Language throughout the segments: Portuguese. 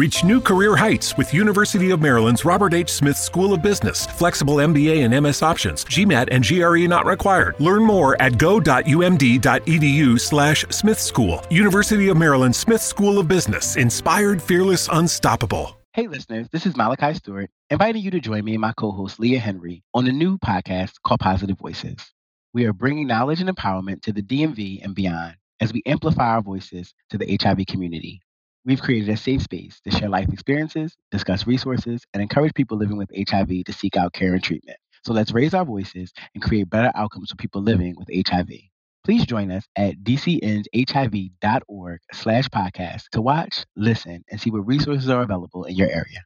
Reach new career heights with University of Maryland's Robert H. Smith School of Business. Flexible MBA and MS options. GMAT and GRE not required. Learn more at go.umd.edu slash Smith School. University of Maryland Smith School of Business. Inspired, fearless, unstoppable. Hey, listeners, this is Malachi Stewart, inviting you to join me and my co host Leah Henry on a new podcast called Positive Voices. We are bringing knowledge and empowerment to the DMV and beyond as we amplify our voices to the HIV community. We've created a safe space to share life experiences, discuss resources, and encourage people living with HIV to seek out care and treatment. So let's raise our voices and create better outcomes for people living with HIV. Please join us at dcnshiv.org slash podcast to watch, listen, and see what resources are available in your area.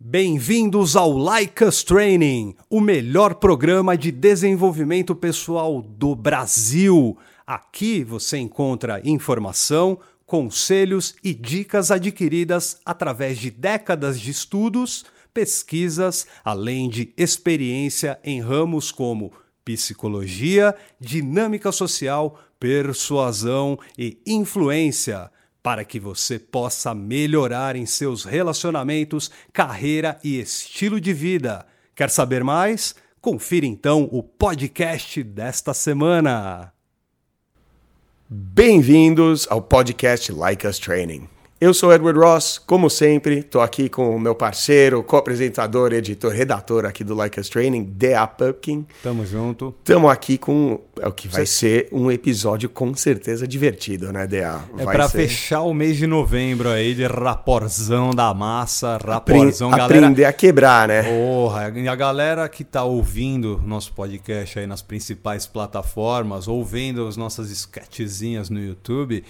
Bem-vindos ao Us Training, o melhor programa de desenvolvimento pessoal do Brasil. Aqui você encontra informação, conselhos e dicas adquiridas através de décadas de estudos, pesquisas, além de experiência em ramos como psicologia, dinâmica social, persuasão e influência, para que você possa melhorar em seus relacionamentos, carreira e estilo de vida. Quer saber mais? Confira então o podcast desta semana. Bem-vindos ao podcast Like Us Training. Eu sou Edward Ross, como sempre, estou aqui com o meu parceiro, co-apresentador, editor, redator aqui do Like Us Training, D.A. Pupkin. Tamo junto. Estamos aqui com é o que vai ser um episódio com certeza divertido, né, D.A.? É para ser... fechar o mês de novembro aí de raporzão da massa, raporzão, Apre galera... Aprender a quebrar, né? Porra, e a galera que tá ouvindo nosso podcast aí nas principais plataformas, ou vendo as nossas sketchzinhas no YouTube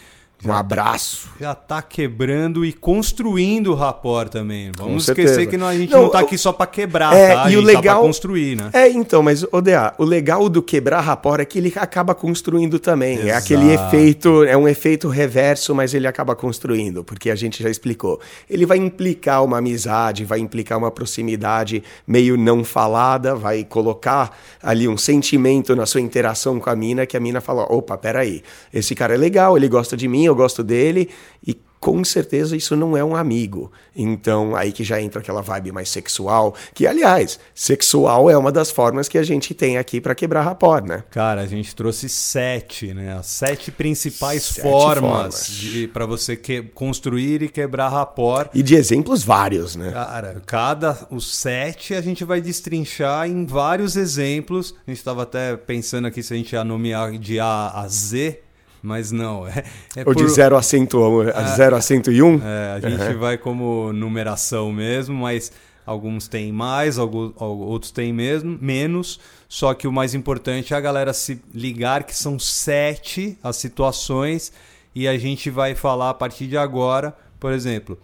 um tá abraço. Tá, já tá quebrando e construindo o rapport também. Vamos esquecer que não, a gente não, tá aqui só para quebrar, é, tá? E o tá legal tá construir, né? É, então, mas o DA, o legal do quebrar rapport é que ele acaba construindo também. Exato. É aquele efeito, é um efeito reverso, mas ele acaba construindo, porque a gente já explicou. Ele vai implicar uma amizade, vai implicar uma proximidade meio não falada, vai colocar ali um sentimento na sua interação com a mina que a mina fala: "Opa, peraí, esse cara é legal, ele gosta de mim, eu gosto dele e com certeza isso não é um amigo. Então, aí que já entra aquela vibe mais sexual, que aliás, sexual é uma das formas que a gente tem aqui para quebrar rapport, né? Cara, a gente trouxe sete, né? As sete principais sete formas, formas. para você que, construir e quebrar rapport. E de exemplos vários, né? Cara, cada os sete a gente vai destrinchar em vários exemplos. A gente estava até pensando aqui se a gente ia nomear de A a Z, mas não. É, é Ou por... de 0 a, cento, a 0 a 101? É, a gente uhum. vai como numeração mesmo, mas alguns têm mais, alguns, outros têm mesmo, menos. Só que o mais importante é a galera se ligar que são sete as situações e a gente vai falar a partir de agora, por exemplo,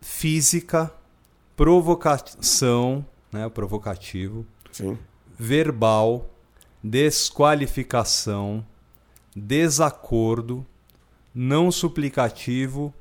física, provocação, né, provocativo, Sim. verbal, desqualificação, desacordo, não suplicativo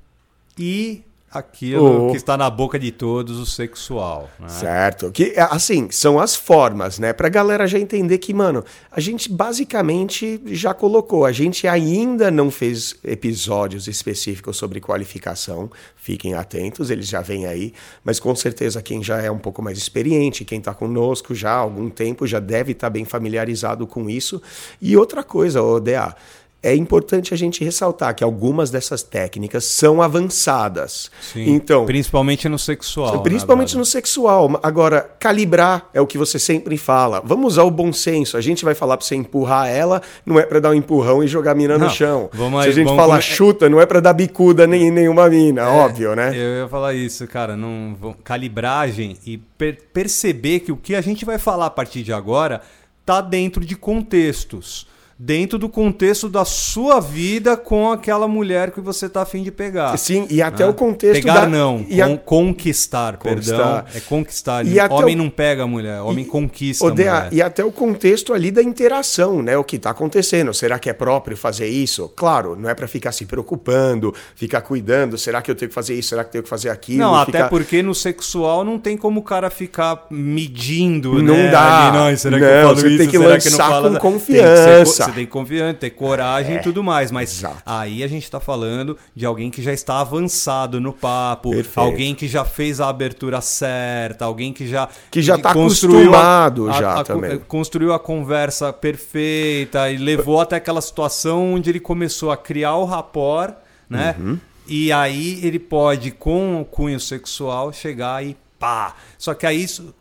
e aquilo oh. que está na boca de todos, o sexual. Né? Certo. Que, assim, são as formas, né? Pra galera já entender que, mano, a gente basicamente já colocou. A gente ainda não fez episódios específicos sobre qualificação. Fiquem atentos, eles já vêm aí. Mas com certeza quem já é um pouco mais experiente, quem está conosco já há algum tempo, já deve estar tá bem familiarizado com isso. E outra coisa, ODA é importante a gente ressaltar que algumas dessas técnicas são avançadas. Sim, então, principalmente no sexual. Né, principalmente no sexual. Agora, calibrar é o que você sempre fala. Vamos usar o bom senso. A gente vai falar para você empurrar ela, não é para dar um empurrão e jogar a mina não, no chão. Vamos aí, Se a gente falar chuta, não é para dar bicuda nem nenhuma mina, é, óbvio, né? Eu ia falar isso, cara. Não, calibragem e per perceber que o que a gente vai falar a partir de agora tá dentro de contextos dentro do contexto da sua vida com aquela mulher que você está afim de pegar. Sim, e até né? o contexto Pegar da... não, e a... conquistar, perdão. É conquistar. E homem o... não pega a mulher, homem e... conquista Odea, mulher. E até o contexto ali da interação, né? O que está acontecendo. Será que é próprio fazer isso? Claro, não é para ficar se preocupando, ficar cuidando. Será que eu tenho que fazer isso? Será que eu tenho que fazer aquilo? Não, ficar... até porque no sexual não tem como o cara ficar medindo, não né? Dá. Ali, não, será que não, eu falo você isso? tem que será lançar que com confiança você tem que confiar, ter coragem É, e tudo mais. Mas exato. aí a gente tá falando de alguém que já está avançado no papo, Perfeito. alguém que já fez a abertura certa, alguém que já Que já tá construiu acostumado já também. construiu a conversa perfeita e levou até aquela situação onde ele começou a criar o rapport, né? Uhum. E aí ele pode, com o cunho sexual, chegar e pá. Só que aí isso.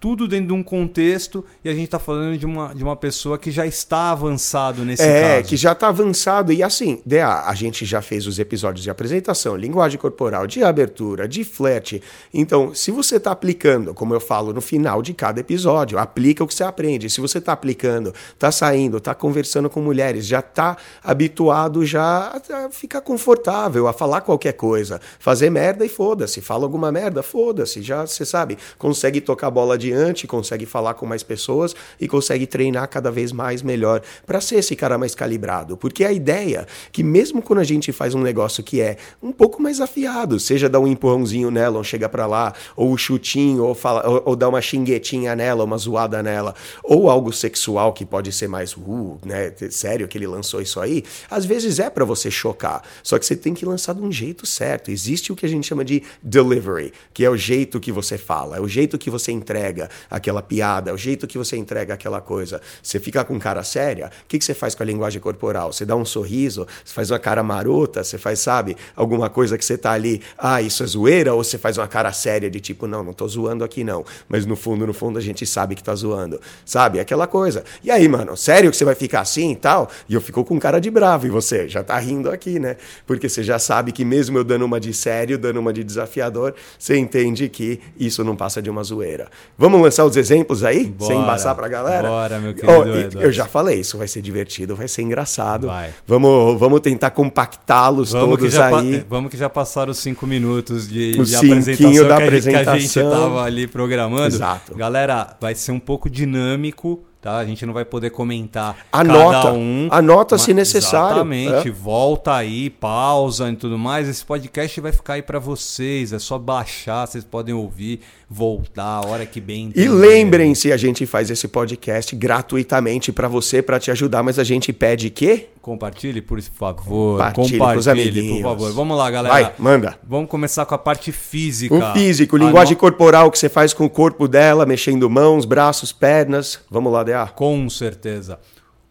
Tudo dentro de um contexto e a gente tá falando de uma, de uma pessoa que já está avançado nesse É, caso. que já tá avançado. E assim, DA, a gente já fez os episódios de apresentação, linguagem corporal, de abertura, de flerte. Então, se você tá aplicando, como eu falo no final de cada episódio, aplica o que você aprende. Se você tá aplicando, tá saindo, tá conversando com mulheres, já tá habituado já a ficar confortável, a falar qualquer coisa. Fazer merda e foda-se. Fala alguma merda, foda-se. Já, você sabe, consegue tocar a bola adiante, consegue falar com mais pessoas e consegue treinar cada vez mais melhor para ser esse cara mais calibrado. Porque a ideia que mesmo quando a gente faz um negócio que é um pouco mais afiado, seja dar um empurrãozinho nela, ou chega para lá, ou um chutinho, ou, fala, ou, ou dar uma xinguetinha nela, uma zoada nela, ou algo sexual que pode ser mais, uh, né, sério que ele lançou isso aí, às vezes é para você chocar. Só que você tem que lançar de um jeito certo. Existe o que a gente chama de delivery, que é o jeito que você fala, é o jeito que você entrega aquela piada, é o jeito que você entrega aquela coisa. Você fica com cara séria, o que, que você faz com a linguagem corporal? Você dá um sorriso, você faz uma cara marota, você faz, sabe, alguma coisa que você tá ali, ah, isso é zoeira, ou você faz uma cara séria de tipo, não, não tô zoando aqui não. Mas no fundo, no fundo, a gente sabe que tá zoando. Sabe? Aquela coisa. E aí, mano, sério que você vai ficar assim e tal? E eu fico com cara de bravo, e você já tá rindo aqui, né? Porque você já sabe que mesmo eu dando uma de sério, dando uma de desafiador, você entende que isso não passa de uma zoeira. Vamos lançar os exemplos aí? Bora. sem embaçar pra galera? Bora, meu querido e- Eduardo. eu já falei, isso vai ser divertido, vai ser engraçado. Vai. Vamos, vamos tentar compactá-los todos aí. vamos que já passaram os cinco minutos de, O de apresentação, da que, a gente- que a gente apresentação. estava ali programando. Exato. Galera, vai ser um pouco dinâmico, tá? A gente não vai poder comentar Anota. cada um. Anota se necessário. Exatamente. É. Volta aí, pausa e tudo mais. Esse podcast vai ficar aí para vocês. É só baixar, vocês podem ouvir, voltar a hora que bem E entender. lembrem-se, a gente faz esse podcast gratuitamente pra você, pra te ajudar, mas a gente pede que Compartilhe, por favor. Compartilhe Compartilhe, amiguinhos. por favor. Vamos lá, galera. Vai, manda. Vamos começar com a parte física. O físico, Ano- linguagem corporal que você faz com o corpo dela, mexendo mãos, braços, pernas. Vamos lá, DA. Com certeza.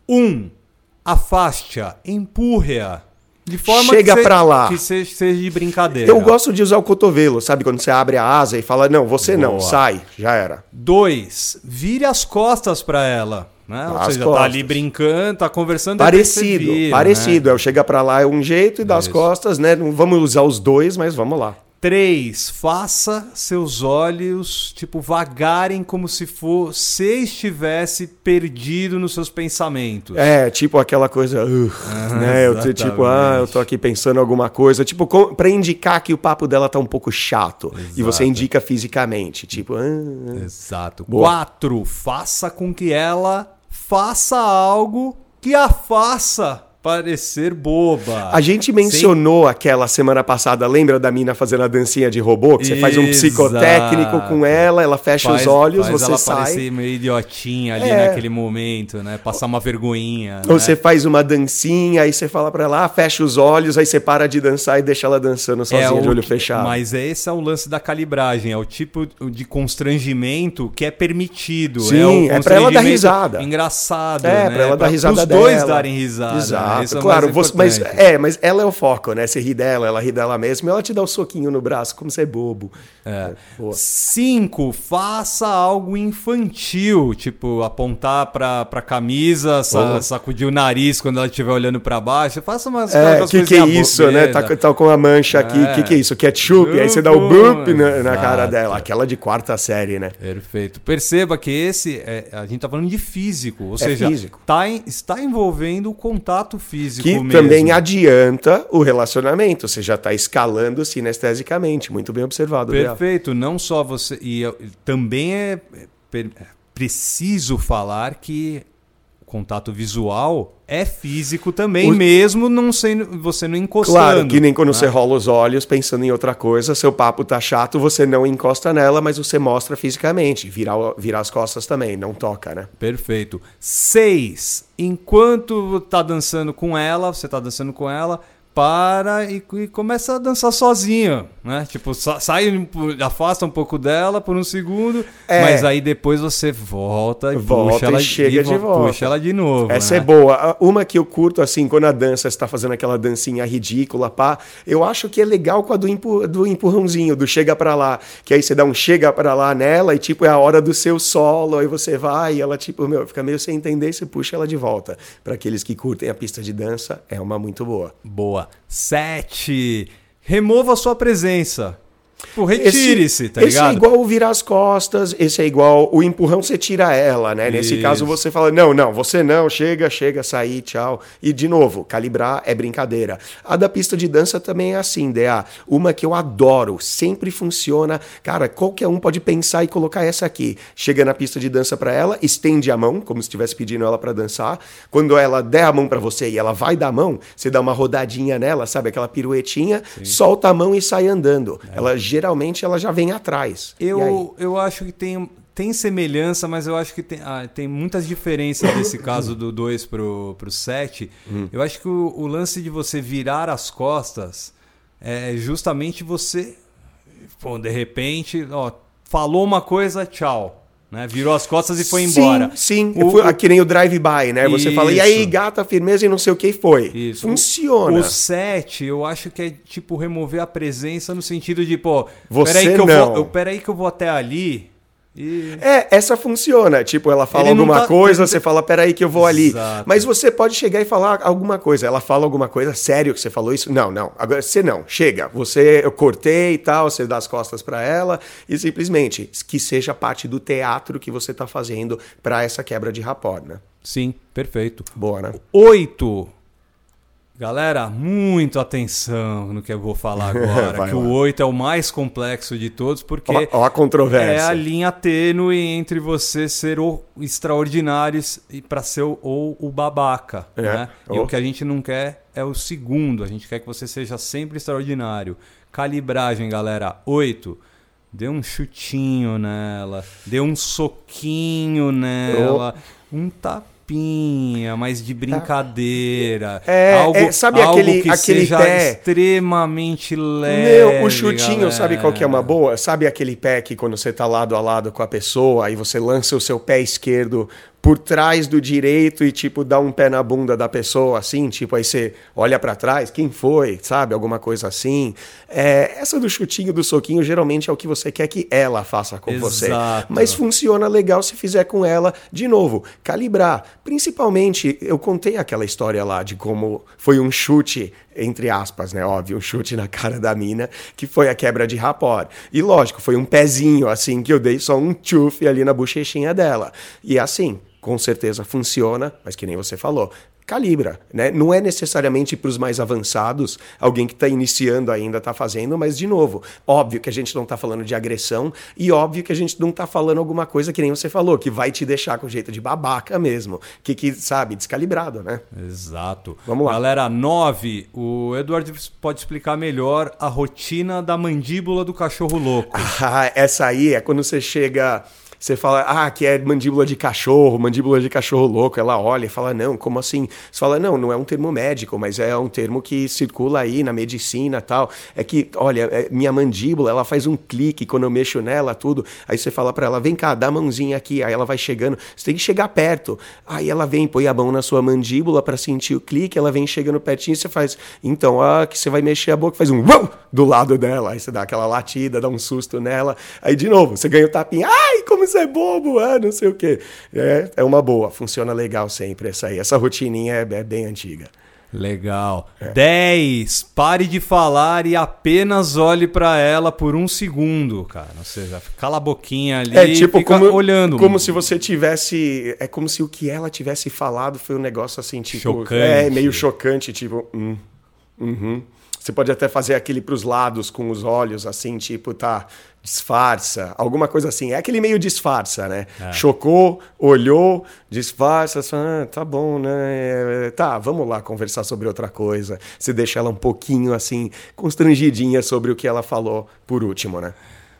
Um, afaste-a, empurre-a. De forma Chega que pra lá. Que seja, seja de brincadeira. Eu gosto de usar o cotovelo, sabe? Quando você abre a asa e fala, não, você não, Boa. sai, já era. Dois, vire as costas pra ela. Né? Ou seja, tá costas. ali brincando, tá conversando. você Parecido, vira, parecido. né? É o chega pra lá é um jeito e das costas, né? Não vamos usar os dois, mas vamos lá. Três, faça seus olhos, tipo, vagarem como se você estivesse perdido nos seus pensamentos. É, tipo aquela coisa, uh, né? Eu, tipo, ah, eu tô aqui pensando alguma coisa, tipo, com, pra indicar que o papo dela tá um pouco chato. E você Exato. indica fisicamente, tipo, ah, Exato. Boa. Quatro, faça com que ela faça algo que a faça parecer boba. A gente mencionou aquela semana passada, lembra da mina fazendo a dancinha de robô? Que você faz um Exato. psicotécnico com ela, ela fecha Faz- os olhos, faz você ela sai. parecer meio idiotinha ali É. naquele momento, né? Passar uma vergonhinha. Ou né? você faz uma dancinha, aí você fala pra ela, ah, fecha os olhos, aí você para de dançar e deixa ela dançando sozinha o de olho que- fechado. Mas esse é o lance da calibragem, é o tipo de constrangimento que é permitido. Sim, é, o é pra ela dar risada. Engraçado. É, né? pra ela dar risada Os dela. dois darem risada. né? Exato, é claro. você- mas, é, mas ela é o foco, né? Você ri dela, ela ri dela mesma, e ela te dá o soquinho no braço, como você é bobo. É. Boa. Cinco, faça algo infantil, tipo apontar pra, pra camisa, sa- sacudir o nariz quando ela estiver olhando pra baixo. Faça umas É, que que é isso, né? Tá, tá com a mancha aqui, É. que que é isso? Ketchup, aí você dá o boop na, na cara dela, aquela de quarta série, né? Perfeito. Perceba que esse, é, a gente tá falando de físico, ou É seja, físico. Tá está envolvendo o contato físico Que mesmo. também adianta o relacionamento, você já tá escalando sinestesicamente, muito bem observado. Perfeito, não só você. E também é, é é preciso falar que o contato visual é físico também, o... mesmo não sendo você não encostando. Claro, que nem quando né? você rola os olhos pensando em outra coisa, seu papo tá chato, você não encosta nela, mas você mostra fisicamente. Virar, virar as costas também, não toca, né? Perfeito. Seis. Enquanto tá dançando com ela, você tá dançando com ela, para e, e, começa a dançar sozinho, né? Tipo, sai, afasta um pouco dela por um segundo, é. mas aí depois você volta e volta puxa e ela chega de volta. Puxa ela de novo. Essa né? é boa. Uma que eu curto assim, quando a dança está fazendo aquela dancinha ridícula, pá, eu acho que é legal com a do, empu, do empurrãozinho, do chega para lá, que aí você dá um chega para lá nela e tipo é a hora do seu solo, aí você vai e ela tipo, meu, fica meio sem entender e você puxa ela de volta. Para aqueles que curtem a pista de dança, é uma muito boa. Boa. Sete. Remova sua presença. Tipo, retire-se, tá ligado? Esse é igual o virar as costas, esse é igual o empurrão, você tira ela, né? Nesse Isso. caso você fala, não, não, você não, chega, chega, sair, tchau. E de novo, calibrar é brincadeira. A da pista de dança também é assim, DA. Uma que eu adoro, sempre funciona. Cara, qualquer um pode pensar e colocar essa aqui. Chega na pista de dança para ela, estende a mão, como se estivesse pedindo ela para dançar. Quando ela der a mão para você e ela vai dar a mão, você dá uma rodadinha nela, sabe? Aquela piruetinha, Sim. solta a mão e sai andando. É. Ela geralmente ela já vem atrás. Eu, eu acho que tem, tem semelhança, mas eu acho que tem, ah, tem muitas diferenças nesse caso do 2 pro, pro 7. Hum. Eu acho que o, o lance de você virar as costas é justamente você. Pô, de repente, ó, falou uma coisa, tchau. Né? Virou as costas e foi embora. Sim, sim. O. Que nem o drive-by, né? Você fala, e aí, gata, firmeza e não sei o que foi. Isso. Funciona. O 7, eu acho que é tipo remover a presença no sentido de, pô, Você peraí que, não. eu vou, peraí que eu vou até ali e... É, essa funciona. Tipo, ela fala alguma tá... coisa, você fala, peraí que eu vou ali. Exato. Mas você pode chegar e falar alguma coisa. Ela fala alguma coisa, sério que você falou isso? Não, não. Agora você não. Chega. Você, eu cortei e tal, você dá as costas para ela e simplesmente que seja parte do teatro que você tá fazendo para essa quebra de rapport, né? Sim, perfeito. Boa, né? Oito. Galera, muito atenção no que eu vou falar agora. que lá. o 8 é o mais complexo de todos, porque ó, ó a controvérsia. é a linha tênue entre você ser o extraordinário e para ser o, ou o babaca. É. Né? E oh. o que a gente não quer é o segundo. A gente quer que você seja sempre extraordinário. Calibragem, galera. 8. Dê um chutinho nela. Dê um soquinho nela. Oh. Um tapinha tapinha, mais de brincadeira. É, algo, é sabe algo aquele, que aquele seja pé extremamente leve. Meu, o chutinho, galera. sabe qual que é uma boa? Sabe aquele pé que quando você tá lado a lado com a pessoa, aí você lança o seu pé esquerdo por trás do direito e, tipo, dá um pé na bunda da pessoa, assim, tipo, aí você olha para trás, quem foi, sabe? Alguma coisa assim. É, essa do chutinho, do soquinho, geralmente é o que você quer que ela faça com Exato. você. Mas funciona legal se fizer com ela, de novo, calibrar. Principalmente, eu contei aquela história lá de como foi um chute entre aspas, né? Óbvio, um chute na cara da mina, que foi a quebra de rapport. E lógico, foi um pezinho assim que eu dei só um tchuf ali na bochechinha dela. E assim, com certeza funciona, mas que nem você falou, calibra, né? Não é necessariamente para os mais avançados, alguém que está iniciando ainda está fazendo, mas de novo, óbvio que a gente não está falando de agressão e óbvio que a gente não está falando alguma coisa que nem você falou, que vai te deixar com jeito de babaca mesmo, que, que sabe, descalibrado, né? Exato. Vamos lá. Galera, 9, o Eduardo pode explicar melhor a rotina da mandíbula do cachorro louco. Ah, essa aí é quando você chega você fala, ah, que é mandíbula de cachorro, mandíbula de cachorro louco. Ela olha e fala, não, como assim? Você fala, não, não é um termo médico, mas é um termo que circula aí na medicina tal. É que, olha, é, minha mandíbula, ela faz um clique quando eu mexo nela, tudo. Aí você fala para ela, vem cá, dá a mãozinha aqui. Aí ela vai chegando, você tem que chegar perto. Aí ela vem, põe a mão na sua mandíbula para sentir o clique, ela vem chegando pertinho e você faz, então, ah, que você vai mexer a boca, faz um do lado dela. Aí você dá aquela latida, dá um susto nela. Aí de novo, você ganha o tapinha, ai, como é bobo, ah, não sei o quê. É, é uma boa, funciona legal sempre essa aí. Essa rotininha é, é bem antiga. Legal. 10. É. Pare de falar e apenas olhe para ela por um segundo, cara. Ou seja, cala a boquinha ali é, tipo, fica como, olhando. Como se você tivesse. É como se o que ela tivesse falado foi um negócio assim, tipo. Chocante. É, meio chocante, tipo. Hum, uhum. Você pode até fazer aquele para os lados com os olhos, assim, tipo, tá, disfarça, alguma coisa assim. É aquele meio disfarça, né? É. Chocou, olhou, disfarça, ah, tá bom, né? Tá, vamos lá conversar sobre outra coisa. Você deixa ela um pouquinho, assim, constrangidinha sobre o que ela falou por último, né?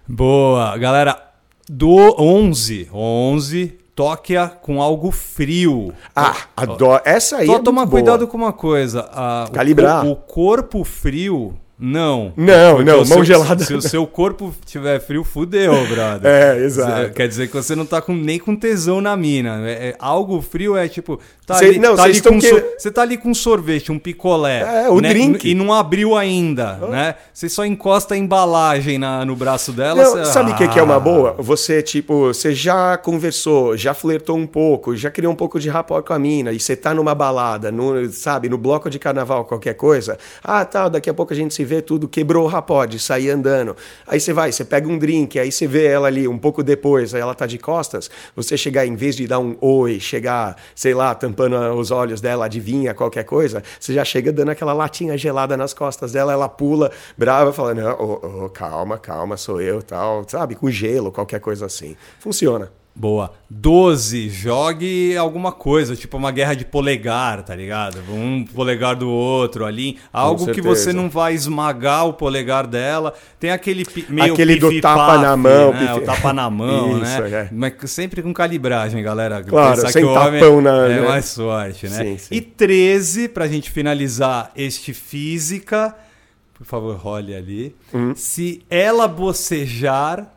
Boa, galera. Do 11, 11 Tóquia com algo frio. Ah, adoro. Essa aí Só é tomar cuidado com uma coisa. A, Calibrar. O, o corpo frio não. Não, não, mão seu, gelada. Se o seu corpo tiver frio, fudeu, brother. É, exato. Quer dizer que você não tá com, nem com tesão na mina. É, é algo frio é tipo. Tá Cê, ali, não, tá ali com que... so, Você tá ali com um sorvete, um picolé. É, o né, drink. E não abriu ainda, oh. né? Você só encosta a embalagem na, no braço dela. Não, cê... Sabe o ah. que, é uma boa? Você, tipo, você já conversou, já flertou um pouco, já criou um pouco de rapport com a mina, e você tá numa balada, no, sabe, no bloco de carnaval, qualquer coisa. Ah, tá, daqui a pouco a gente se vê tudo, quebrou o rapode, sair andando. Aí você vai, você pega um drink, aí você vê ela ali um pouco depois, aí ela tá de costas, você chegar, em vez de dar um oi, chegar, sei lá, tampando os olhos dela, adivinha qualquer coisa, você já chega dando aquela latinha gelada nas costas dela, ela pula, brava, falando, oh, oh, calma, calma, sou eu, tal, sabe, com gelo, qualquer coisa assim. Funciona. Boa. 12, jogue alguma coisa, tipo uma guerra de polegar, tá ligado? Um polegar do outro ali. Algo que você não vai esmagar o polegar dela. Tem aquele meio Aquele do tapa na mão. Né? O tapa na mão, Isso, né? É. Mas sempre com calibragem, galera. Claro, Pensar sem tapão na... É né? mais sorte, né? Sim, sim. E 13, pra gente finalizar este física, por favor, role ali. Hum. Se ela bocejar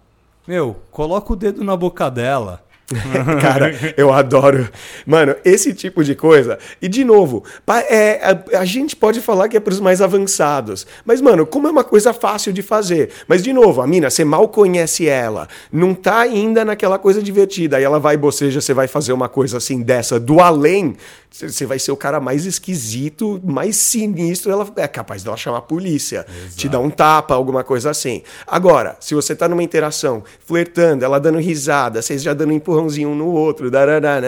meu, coloca o dedo na boca dela. Cara, eu adoro. Mano, esse tipo de coisa. E, de novo, é, a, a, gente pode falar que é para os mais avançados. Mas, mano, como é uma coisa fácil de fazer. Mas, de novo, a mina, você mal conhece ela. Não tá ainda naquela coisa divertida. Aí ela vai boceja, você vai fazer uma coisa assim dessa do além. Você vai ser o cara mais esquisito, mais sinistro. Ela é capaz dela chamar a polícia, Exato. te dar um tapa, alguma coisa assim. Agora, se você tá numa interação, flertando, ela dando risada, vocês já dando um empurrãozinho um no outro, darará,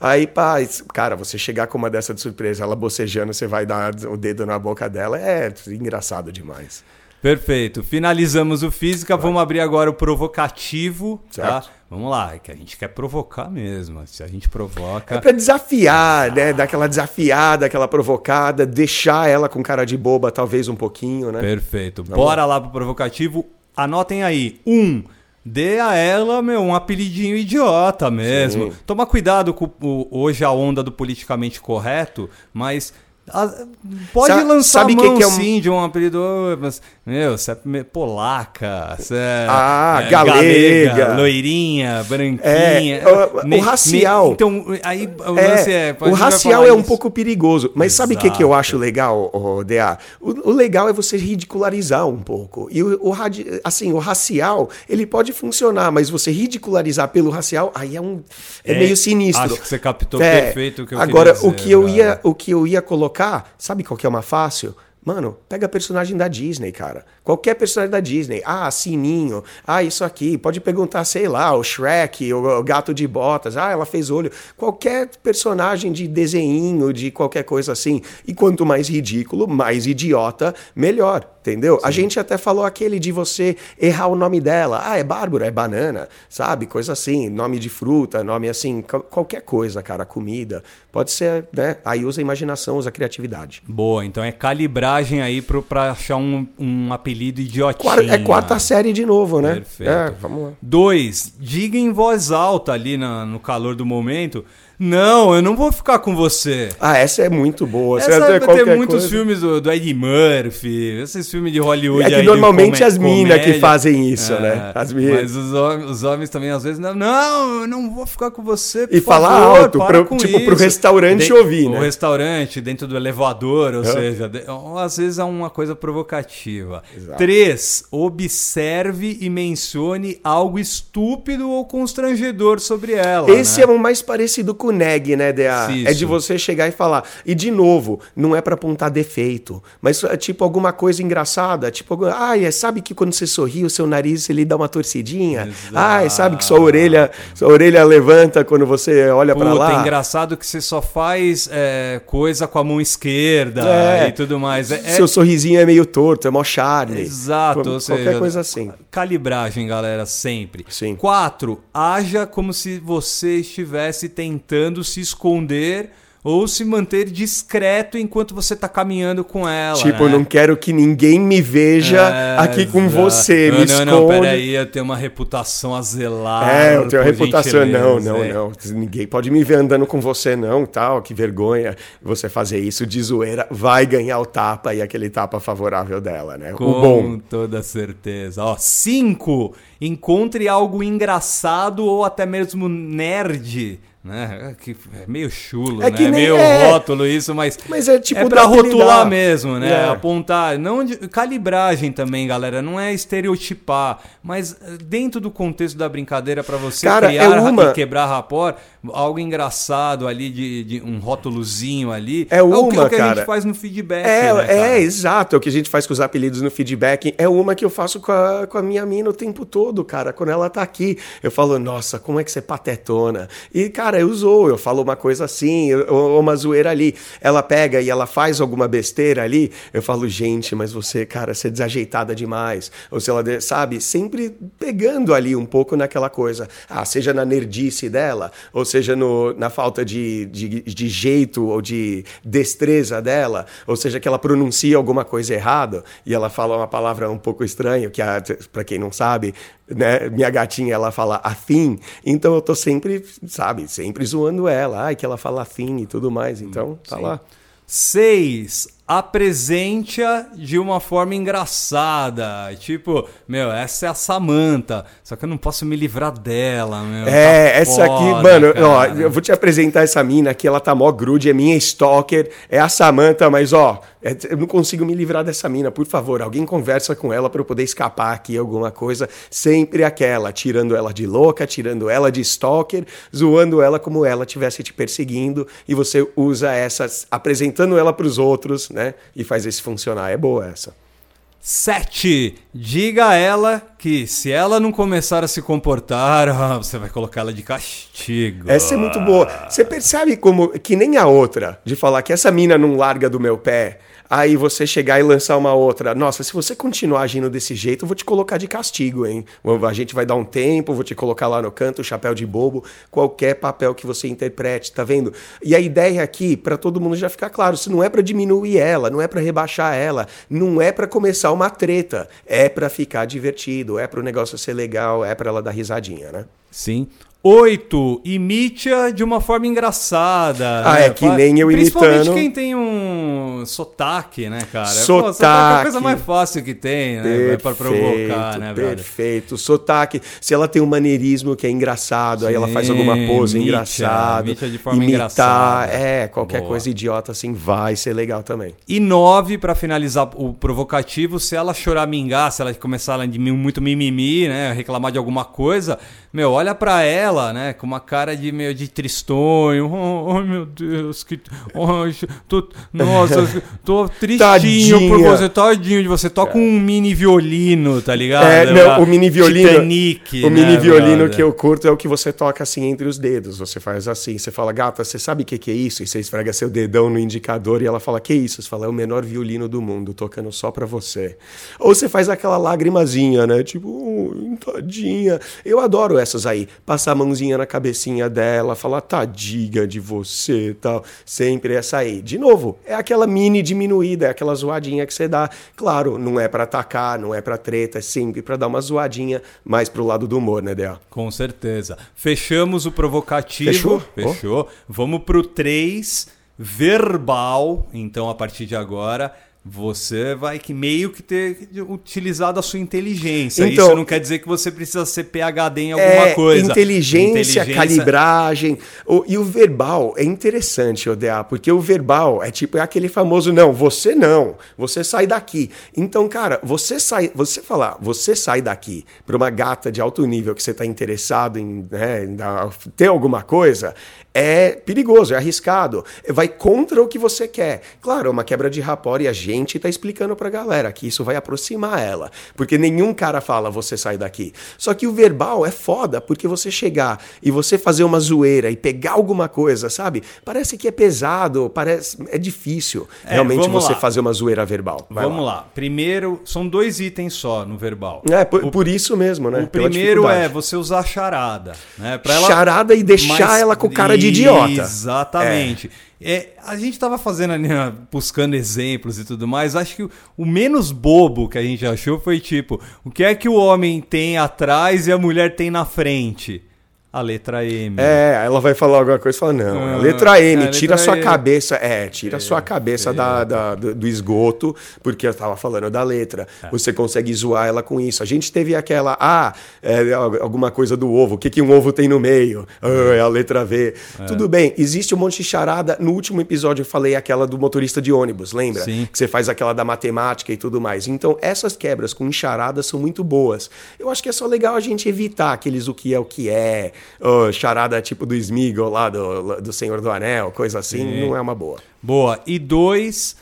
aí, pá, cara, você chegar com uma dessa de surpresa, ela bocejando, você vai dar o dedo na boca dela, é engraçado demais. Perfeito. Finalizamos o física, vai. vamos abrir agora o provocativo, tá? certo. tá? Vamos lá, é que a gente quer provocar mesmo. Se a gente provoca. É pra desafiar, né? Dar aquela desafiada, aquela provocada, deixar ela com cara de boba, talvez um pouquinho, né? Perfeito. Vamos Bora lá. lá pro provocativo. Anotem aí. Um. Dê a ela, meu, um apelidinho idiota mesmo. Sim. Toma cuidado com o, hoje a onda do politicamente correto, mas Pode Sa lançar sabe a mão, que, que é um... sim, de um apelido, mas, meu, você é polaca, você é, ah, é, galega, galega, loirinha, branquinha. É, o, o, racial. então, aí o é, é O racial é um pouco perigoso, mas Exato. sabe o que, que eu acho legal, o, DA? O, o, legal é você ridicularizar um pouco. E o, o, assim, o racial, ele pode funcionar, mas você ridicularizar pelo racial, aí é um é, é meio sinistro. Acho que você captou perfeito o que eu Agora, dizer, o que eu ia, o que eu ia colocar sabe qual que é uma fácil? Mano, pega personagem da Disney, cara. Qualquer personagem da Disney. Ah, Sininho. Ah, isso aqui. Pode perguntar, sei lá, o Shrek, o Gato de Botas. Ah, ela fez olho. Qualquer personagem de desenho, de qualquer coisa assim. E quanto mais ridículo, mais idiota, melhor. Entendeu? Sim. A gente até falou aquele de você errar o nome dela. Ah, é Bárbara, é banana, sabe? Coisa assim, nome de fruta, nome assim, qualquer coisa, cara, comida. Pode ser, né? Aí usa a imaginação, usa a criatividade. Boa, então é calibragem aí pro, pra achar um, um apelido idiotinho. É quarta série de novo, né? Perfeito. É, vamos lá. Dois, diga em voz alta ali na, no calor do momento não, eu não vou ficar com você. Ah, essa é muito boa. Essa vai ter muitos coisa. filmes do, do Eddie Murphy, esses filmes de Hollywood. É que normalmente as minas que fazem isso, é, né? As Mas os homens, os homens, também às vezes, não, não, eu não vou ficar com você. e falar alto, pro, tipo isso. pro restaurante de, ouvir, né? O restaurante, dentro do elevador, ou seja, de, às vezes é uma coisa provocativa. Exato. Três, observe e mencione algo estúpido ou constrangedor sobre ela. Esse né? é o mais parecido com o neg, né, DA? Isso. É de você chegar e falar. E de novo, não é para apontar defeito, mas é tipo alguma coisa engraçada, tipo, alguma- ai, é, sabe que quando você sorri, o seu nariz ele dá uma torcidinha? Exato. Ai, sabe que sua orelha, sua orelha levanta quando você olha para lá? é engraçado que você só faz é, coisa com a mão esquerda É. e tudo mais. É, é- Seu sorrisinho é meio torto, é mó charme. Exato, Qualquer seja, coisa assim. Calibragem, galera, sempre. Sim. Quatro, haja como se você estivesse tentando se esconder ou se manter discreto enquanto você tá caminhando com ela. tipo, né? não quero que ninguém me veja É, aqui com você, não, me não, esconde. não, peraí, eu tenho uma reputação a zelar. É, eu tenho a por reputação. Não, não, é. não. Ninguém pode me ver andando com você, não, tal. Que vergonha você fazer isso de zoeira. Vai ganhar o tapa e aquele tapa favorável dela, né? Com o bom. toda certeza. Ó, cinco, encontre algo engraçado ou até mesmo nerd. Né? É que é meio chulo, É né? nem- meio é. rótulo isso, mas, Mas é tipo é pra rotular mesmo, né? É. Apontar, não de- calibragem também, galera, não é estereotipar, mas eh, dentro do contexto da brincadeira pra você Cara, criar é uma- e quebrar rapport, algo engraçado ali de, de um rótulozinho ali, É o que, uma, o que a cara. gente faz no feedback, É, né, é, exato. É o que a gente faz com os apelidos no feedback. É uma que eu faço com a, com a minha mina o tempo todo, cara. Quando ela tá aqui, eu falo, nossa, como é que você é patetona? E, cara, eu zoo, eu falo uma coisa assim, eu- ou uma zoeira ali. Ela pega e ela faz alguma besteira ali, eu falo, gente, mas você, cara, você é desajeitada demais. Ou se ela, sabe, sempre pegando ali um pouco naquela coisa. Ah, seja na nerdice dela, ou seja no, na falta de, de, de jeito ou de destreza dela, ou seja, que ela pronuncia alguma coisa errada e ela fala uma palavra um pouco estranha, que para quem não sabe, né, minha gatinha ela fala afim, então eu tô sempre, sabe, sempre zoando ela, ai que ela fala afim e tudo mais, então tá sim. lá. Seis, apresente-a de uma forma engraçada. Tipo, meu, essa é a Samantha. Só que eu não posso me livrar dela, meu. É, Tá essa aqui, foda, mano, ó, eu vou te apresentar essa mina aqui, ela tá mó grude, é minha stalker, é a Samantha, mas ó, é- eu não consigo me livrar dessa mina, por favor, alguém conversa com ela pra eu poder escapar aqui alguma coisa, sempre aquela, tirando ela de louca, tirando ela de stalker, zoando ela como ela tivesse te perseguindo, e você usa essas, apresentando ela pros outros, né, e faz esse funcionar, é boa essa. Sete, diga a ela que se ela não começar a se comportar, ah, você vai colocar ela de castigo. Essa é muito boa. Você percebe como que nem a outra de falar que essa mina não larga do meu pé. Aí você chegar e lançar uma outra. Nossa, se você continuar agindo desse jeito, eu vou te colocar de castigo, hein? A gente vai dar um tempo, vou te colocar lá no canto, chapéu de bobo, qualquer papel que você interprete, tá vendo? E a ideia aqui, pra todo mundo já ficar claro, se não é pra diminuir ela, não é pra rebaixar ela, não é pra começar uma treta, é pra ficar divertido, é para o negócio ser legal, é pra ela dar risadinha, né? Sim. Oito, imite-a de uma forma engraçada. Ah, né? é que nem eu Principalmente imitando. quem tem um sotaque, né, cara? Pô, Sotaque. sotaque é a coisa mais fácil que tem, né? Pra provocar, né, brother? Perfeito. Sotaque. Se ela tem um maneirismo que é engraçado, aí ela faz alguma pose Sim, engraçada. imite-a de forma imitar, engraçada. É, qualquer Boa. coisa idiota assim vai ser legal também. E nove, pra finalizar o provocativo, se ela choramingar, se ela começar a de muito mimimi, né, reclamar de alguma coisa, meu, olha pra ela, né, com uma cara de meio de tristonho. Oh, oh, meu Deus, que oh, tô, nossa, tô tristinho por Tadinha. você, tadinho de você. Toca um mini violino, tá ligado? É, não, o mini violino. Titanic, o né, mini violino brother? que eu curto é o que você toca assim entre os dedos. Você faz assim, você fala, gata, você sabe o que, que é isso? E você esfrega seu dedão no indicador e ela fala, que isso? Você fala, é o menor violino do mundo, tocando só pra você. Ou você faz aquela lágrimazinha, né? Tipo, "Oh, tadinha. Eu adoro essas aí. Passar mãozinha na cabecinha dela, falar, tadinha de você e tal. Sempre essa aí. De novo, é aquela mini diminuída, é aquela zoadinha que você dá. Claro, não é pra atacar, não é pra treta, é sempre pra dar uma zoadinha mais pro lado do humor, né, Dea? Com certeza. Fechamos o provocativo. Fechou? Fechou. Vamos pro 3, verbal. Então, a partir de agora, você vai que meio que ter utilizado a sua inteligência. Então- Isso não quer dizer que você precisa ser PhD em alguma É, coisa. inteligência, calibragem. O- e o verbal é interessante, ODA, porque o verbal é tipo é aquele famoso não, você não, você sai daqui. Então, cara, você sai, você falar, você sai daqui para uma gata de alto nível que você está interessado em, né, ter alguma coisa, é perigoso, é arriscado, vai contra o que você quer. Claro, é uma quebra de rapport e a gente está explicando pra galera que isso vai aproximar ela, porque nenhum cara fala você sai daqui. Só que o verbal é foda, porque você chegar e você fazer uma zoeira e pegar alguma coisa, sabe? Parece que é pesado, parece é difícil É, realmente você lá. fazer uma zoeira verbal. Vai Vamos lá. Primeiro, são dois itens só no verbal. É, por, O- por isso mesmo, né? O primeiro é você usar charada, né? Pra ela... Charada e deixar ela com cara de idiota. Exatamente. É, a gente tava fazendo ali, né, buscando exemplos e tudo mais. Acho que o, o menos bobo que a gente achou foi tipo: o que é que o homem tem atrás e a mulher tem na frente? A letra M. É, ela vai falar alguma coisa e fala, não, é a Ah, letra M, é a tira letra sua cabeça, é, tira sua cabeça da, da- do, esgoto, porque eu tava falando da letra. É. Você consegue zoar ela com isso. A gente teve aquela, ah, é, alguma coisa do ovo, o que, que um ovo tem no meio? Ah, é a letra V. Tudo bem, existe um monte de charada. No último episódio eu falei aquela do motorista de ônibus, lembra? Sim. Que você faz aquela da matemática e tudo mais. Então, essas quebras com enxaradas são muito boas. Eu acho que é só legal a gente evitar aqueles o que é o que é, charada tipo do Smeagol lá, do, do Senhor do Anel, coisa assim, não é uma boa. Boa. E dois,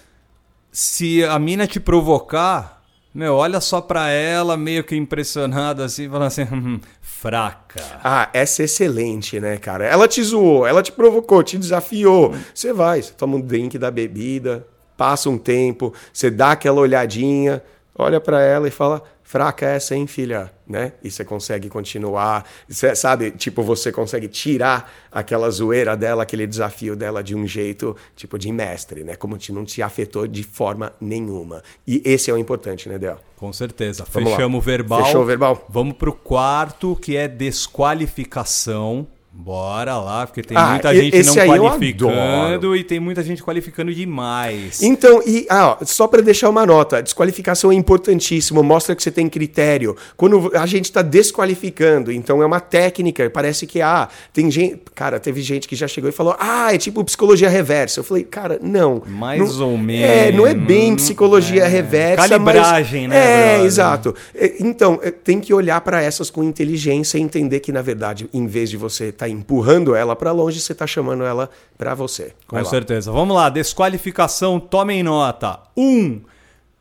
se a mina te provocar, meu, olha só pra ela, meio que impressionada assim, falando assim, "Hum, fraca. Ah, essa é excelente, né, cara? Ela te zoou, ela te provocou, te desafiou. Você vai, você toma um drink da bebida, passa um tempo, você dá aquela olhadinha, olha pra ela e fala: fraca essa, hein, filha? Né? E você consegue continuar, Cê sabe? Tipo, você consegue tirar aquela zoeira dela, aquele desafio dela de um jeito, tipo, de mestre, né? Como te, não te afetou de forma nenhuma. E esse é o importante, né, Del? Com certeza. Vamos lá. Fechamos o verbal. Fechou o verbal? Vamos pro quarto, que é desqualificação. Bora lá, porque tem Ah, muita gente não qualificando e tem muita gente qualificando demais. Então, e ah, só para deixar uma nota, desqualificação é importantíssimo, mostra que você tem critério. Quando a gente está desqualificando, então é uma técnica, parece que ah, tem gente, cara, teve gente que já chegou e falou: "Ah, é tipo psicologia reversa". Eu falei: "Cara, não". Mais não, ou É, não é bem menos, psicologia é. reversa, Calibragem, mas, né, É, brother? exato. Então, é, tem que olhar para essas com inteligência e entender que na verdade, em vez de você estar empurrando ela para longe, você está chamando ela para você. Vai Com lá. certeza. Vamos lá, desqualificação, tomem nota. Um,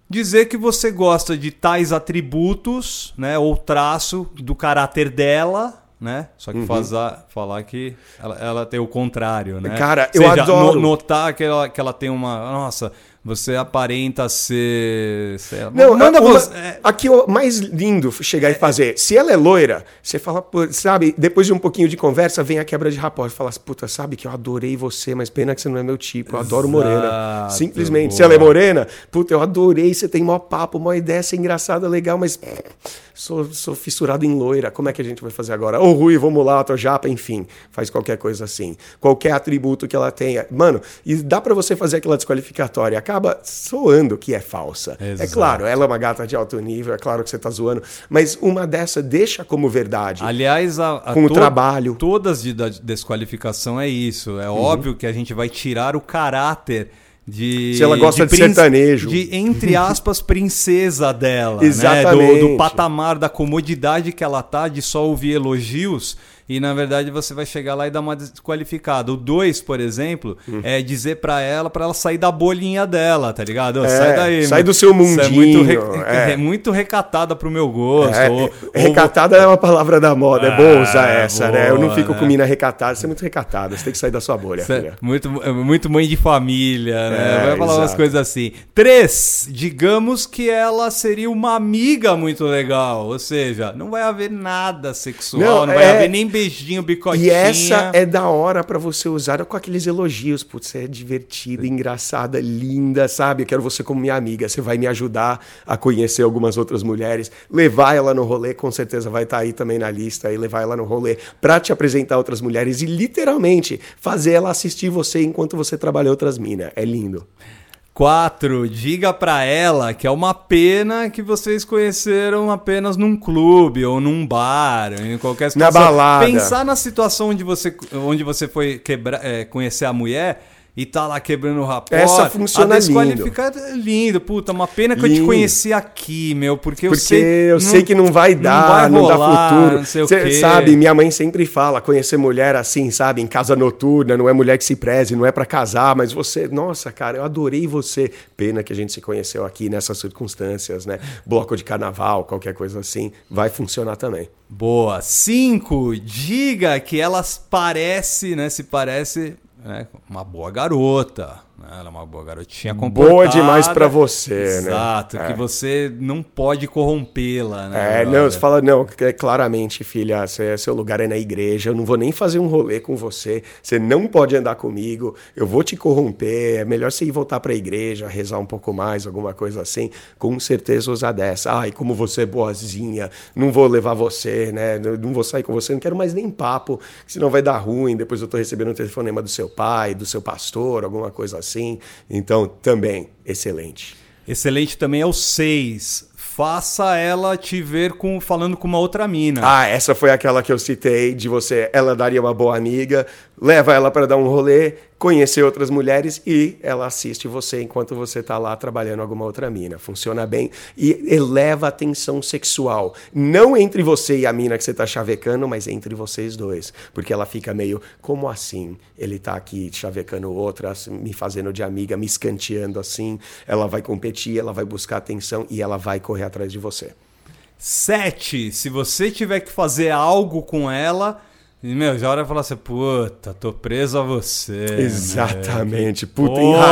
dizer que você gosta de tais atributos, né, ou traço do caráter dela, né? Só Uhum. que fazer, falar que ela, ela tem o contrário, né? Cara, eu Seja, adoro. no- notar que ela, que ela tem uma, nossa, você aparenta ser, lá, Não, manda uma- você, é, aqui o mais lindo chegar e fazer. Se ela é loira, você fala, sabe, depois de um pouquinho de conversa, vem a quebra de rapport. Fala assim, puta, sabe que eu adorei você, mas pena que você não é meu tipo. Eu adoro morena. Exato, Simplesmente. boa. Se ela é morena, puta, eu adorei, você tem mó papo, mó ideia, você é engraçada, legal, mas sou, sou fissurado em loira. Como é que a gente vai fazer agora? Ou ruivo, ou mulato, ou japa, enfim. Faz qualquer coisa assim. Qualquer atributo que ela tenha. Mano, e dá pra você fazer aquela desqualificatória. Acaba soando que é falsa. É Exato. claro, ela é uma gata de alto nível, é claro que você tá zoando, mas uma dessa deixa como verdade. Aliás, a, a Com o trabalho. Uhum. Todas de da desqualificação é isso. É óbvio que a gente vai tirar o caráter de. Se ela gosta de princ- sertanejo. De, entre aspas, princesa dela. Exatamente. Né? Do, do patamar da comodidade que ela tá de só ouvir elogios. E na verdade você vai chegar lá e dar uma desqualificada. O 2, por exemplo, Uhum. é dizer pra ela, pra ela sair da bolinha dela, tá ligado? É, sai daí. sai do seu Você é muito, mundinho, é. é muito recatada pro meu gosto. É, ou- é, ou- recatada é uma palavra da moda, é bom usar Ah, essa, né? Eu não boa, fico né? com mina recatada, você é muito recatada, você tem que sair da sua bolha, Cê- filha. Muito, é muito mãe de família, né? É, Vai falar umas exato. coisas assim. Três, digamos que ela seria uma amiga muito legal. Ou seja, não vai haver nada sexual, Não, não, vai é- haver nem beijinho, bicotinho. E essa é da hora pra você usar com aqueles elogios. Putz, você é divertida, engraçada, linda, sabe? Eu quero você como minha amiga. Você vai me ajudar a conhecer algumas outras mulheres. Levar ela no rolê, com certeza vai estar aí também na lista. E levar ela no rolê pra te apresentar outras mulheres. E literalmente fazer ela assistir você enquanto você trabalha outras minas. É lindo. 4. Diga pra ela que é uma pena que vocês conheceram apenas num clube ou num bar, em qualquer situação. Na balada. Pensar na situação onde você, onde você foi quebra, é, conhecer a mulher e tá lá quebrando o rapor. Essa funciona a desqualificada é lindo. Puta, uma pena que eu te Lindo. conheci aqui, meu, porque eu Porque sei... eu sei que não vai dar, não, vai dá rolar, futuro. Não sei o Cê quê. sabe, minha mãe sempre fala, conhecer mulher assim, sabe, em casa noturna, não é mulher que se preze, não é pra casar, mas você, nossa, cara, eu adorei você. Pena que a gente se conheceu aqui nessas circunstâncias, né? Bloco de carnaval, qualquer coisa assim, vai funcionar também. Boa. 5. Diga que ela parece, né, se parece né, uma boa garota. Ela é uma boa garotinha comportada. Boa demais pra você, né? Exato, É. que você não pode corrompê-la, né? É, não, você fala, não, é claramente, filha, cê- seu lugar é na igreja, eu não vou nem fazer um rolê com você, você não pode andar comigo, eu vou te corromper, é melhor você ir voltar pra igreja, rezar um pouco mais, alguma coisa assim, com certeza usar dessa. Ai, como você é boazinha, não vou levar você, né, não não vou sair com você, não quero mais nem papo, senão vai dar ruim, depois eu tô recebendo um telefonema do seu pai, do seu pastor, alguma coisa assim. Então, também, excelente. Excelente também é o 6. Faça ela te ver com, falando com uma outra mina. Ah, essa foi aquela que eu citei de você. Ela daria uma boa amiga, leva ela para dar um rolê, conhecer outras mulheres e ela assiste você enquanto você tá lá trabalhando alguma outra mina. Funciona bem e eleva a tensão sexual. Não entre você e a mina que você tá chavecando, mas entre vocês dois. Porque ela fica meio, como assim? Ele tá aqui chavecando outra, me fazendo de amiga, me escanteando assim. Ela vai competir, ela vai buscar atenção e ela vai correr atrás de você. 7. Se você tiver que fazer algo com ela, meu, já hora falar assim, puta, tô preso a você. Exatamente. né? Puta, Porra!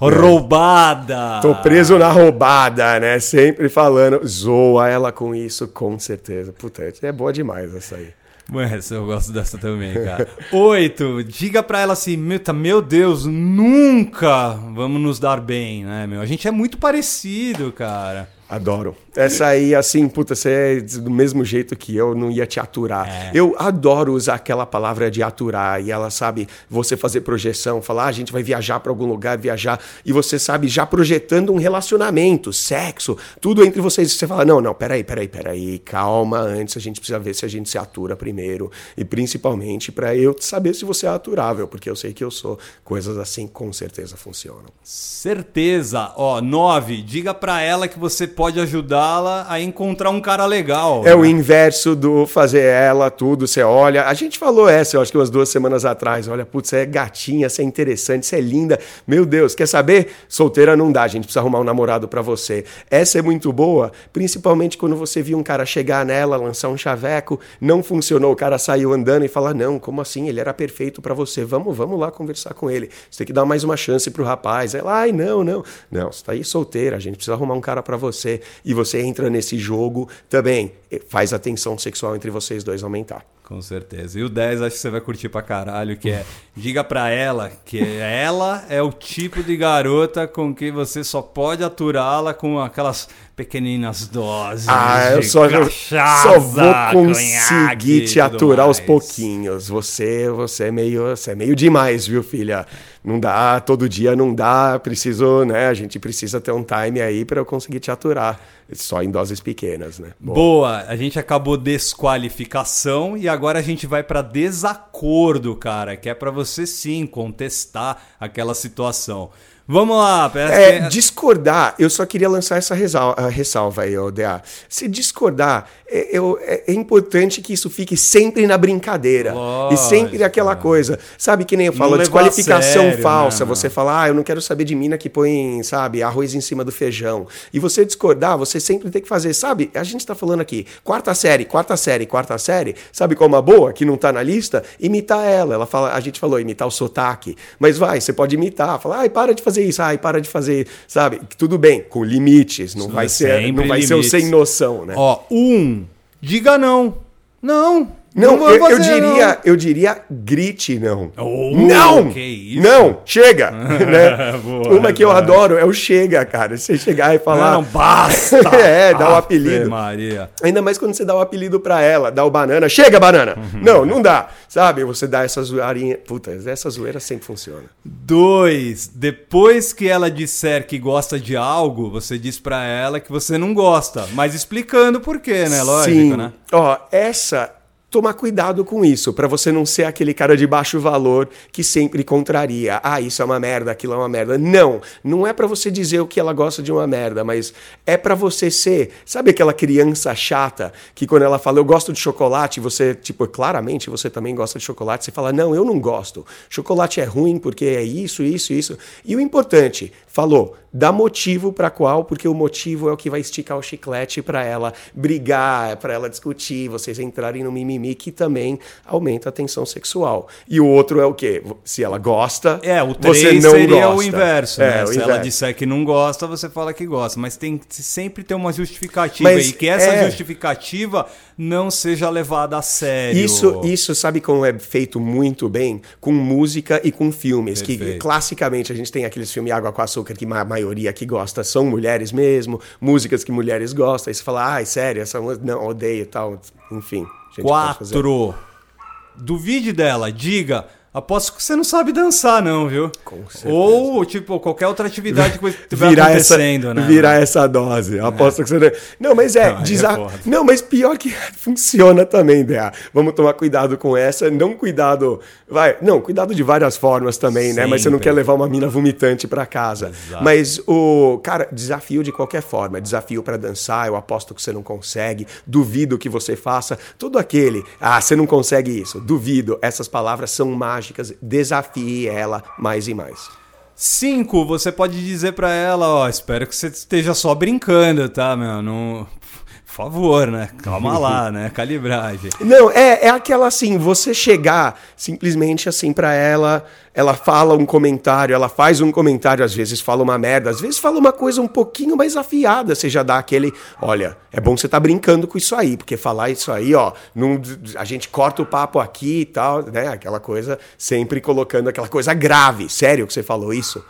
Roubada! Tô preso na roubada, né? Sempre falando. Zoa ela com isso, com certeza. Puta, é boa demais essa aí. Mas eu gosto dessa também, cara. Oito, diga pra ela assim, meu, tá- meu Deus, nunca vamos nos dar bem, né, meu? A gente é muito parecido, cara. Adoro. Essa aí, assim, puta, você é do mesmo jeito que eu, não ia te aturar. É. Eu adoro usar aquela palavra de aturar. E ela sabe, você fazer projeção, falar, ah, a gente vai viajar pra algum lugar, viajar. E você sabe, já projetando um relacionamento, sexo, tudo entre vocês. Você fala, não, não, peraí, peraí, peraí, calma. Antes a gente precisa ver se a gente se atura primeiro. E principalmente pra eu saber se você é aturável, porque eu sei que eu sou. Coisas assim com certeza funcionam. Certeza. Ó, nove, diga pra ela que você pode ajudá-la a encontrar um cara legal. É o né? inverso do fazer ela, tudo. Você olha. A gente falou essa, eu acho que umas duas semanas atrás. Olha, putz, você é gatinha, você é interessante, você é linda. Meu Deus, quer saber? Solteira não dá, a gente precisa arrumar um namorado pra você. Essa é muito boa, principalmente quando você viu um cara chegar nela, lançar um chaveco, não funcionou, o cara saiu andando e fala: Não, como assim? Ele era perfeito pra você. Vamos, vamos lá conversar com ele. Você tem que dar mais uma chance pro rapaz. Ela, ai, não, não. Não, você tá aí solteira, a gente precisa arrumar um cara pra você. E você entra nesse jogo também, eh, faz a tensão sexual entre vocês dois aumentar. Com certeza. E o 10 acho que você vai curtir pra caralho, que é diga pra ela que ela é o tipo de garota com que você só pode aturá-la com aquelas pequeninas doses Ah, eu só, cachaça, só vou conseguir te aturar aos mais. pouquinhos. Você, você é meio, você é meio demais, viu, filha? Não dá, todo dia não dá, preciso, né? A gente precisa ter um time aí pra eu conseguir te aturar. Só em doses pequenas, né? Bom, Boa, a gente acabou desqualificação e agora a gente vai pra desacordo, cara, que é pra você sim contestar aquela situação. Vamos lá, É, que- discordar, eu só queria lançar essa ressalva aí, ODA. Se discordar, é, é- é importante que isso fique sempre na brincadeira. e sempre Lógico, aquela é. coisa. Sabe que nem eu falo, desqualificação sério, falsa. né, Você fala, ah, eu não quero saber de mina que põe, sabe, arroz em cima do feijão. E você discordar, você sempre tem que fazer, sabe? A gente tá falando aqui, quarta série, quarta série, quarta série. Sabe qual é uma boa, que não tá na lista? Imitar ela. Ela fala, a gente falou, imitar o sotaque. Mas vai, você pode imitar. Falar, ai, para de fazer isso, ai, para de fazer, sabe? Tudo bem, com limites. Não Isso vai é ser, não vai ser o limites. sem noção, né? Ó, um, diga não. Não, Não, Não eu, eu diria, eu diria grite não. Oh, não! que isso. Não, chega! né? Boa, Uma que eu adoro é o chega, cara. Você chegar e falar. Não, basta! é, dá o Ave apelido. Maria. Ainda mais quando você dá o apelido pra ela, dá o banana, chega banana! Uhum. Não, não dá. Sabe? Você dá essa zoeirinha. Puta, essa zoeira sempre funciona. Dois, depois que ela disser que gosta de algo, você diz pra ela que você não gosta, mas explicando por quê, né? Lógico, Sim. né? Ó, essa. Tomar cuidado com isso, pra você não ser aquele cara de baixo valor que sempre contraria. Ah, isso é uma merda, aquilo é uma merda. Não, não é pra você dizer o que ela gosta de uma merda, mas é pra você ser, sabe aquela criança chata que quando ela fala eu gosto de chocolate, você, tipo, claramente você também gosta de chocolate, você fala: "Não, eu não gosto. Chocolate é ruim porque é isso, isso, isso". E o importante, falou, dá motivo pra qual, porque o motivo é o que vai esticar o chiclete pra ela brigar, pra ela discutir, vocês entrarem no mimimi que também aumenta a tensão sexual. E o outro é o quê? Se ela gosta, É, o você 3 não seria gosta. o inverso, É, né? o Se ela inverso. disser que não gosta, você fala que gosta. Mas tem que sempre ter uma justificativa. Mas e que essa é- justificativa não seja levada a sério. Isso, isso sabe como é feito muito bem? Com música e com filmes. Que Perfeito. classicamente a gente tem aqueles filmes Água com Açúcar que a maioria que gosta são mulheres mesmo, músicas que mulheres gostam. Aí você fala, ai, sério, essa música. Não, odeio e tal. Enfim. Gente. Quatro. Duvide dela, diga. Aposto que você não sabe dançar, não, viu? Com certeza. Ou, tipo, qualquer outra atividade que estiver virar essa, acontecendo, né? virar essa dose. Aposto que você não. Não, mas é, Não, é desa- foda. não, mas pior que funciona também, Dea. Vamos tomar cuidado com essa, não cuidado, vai, não, cuidado de várias formas também, né? Mas você não Sempre. quer levar uma mina vomitante pra casa. Exato. Mas o, cara, desafio de qualquer forma, desafio pra dançar, eu aposto que você não consegue, duvido que você faça, todo aquele, ah, você não consegue isso, duvido, essas palavras são mágicas, desafie ela mais e mais. Cinco, você pode dizer pra ela, ó, espero que você esteja só brincando, tá, meu? Não... Por favor, né? Calma lá, né? Calibragem. Não, é, é aquela assim, você chegar simplesmente assim pra ela, ela fala um comentário, ela faz um comentário, às vezes fala uma merda, às vezes fala uma coisa um pouquinho mais afiada, você já dá aquele, olha, é bom você tá brincando com isso aí, porque falar isso aí, ó, não, a gente corta o papo aqui e tal, né? Aquela coisa, sempre colocando aquela coisa grave. Sério que você falou isso?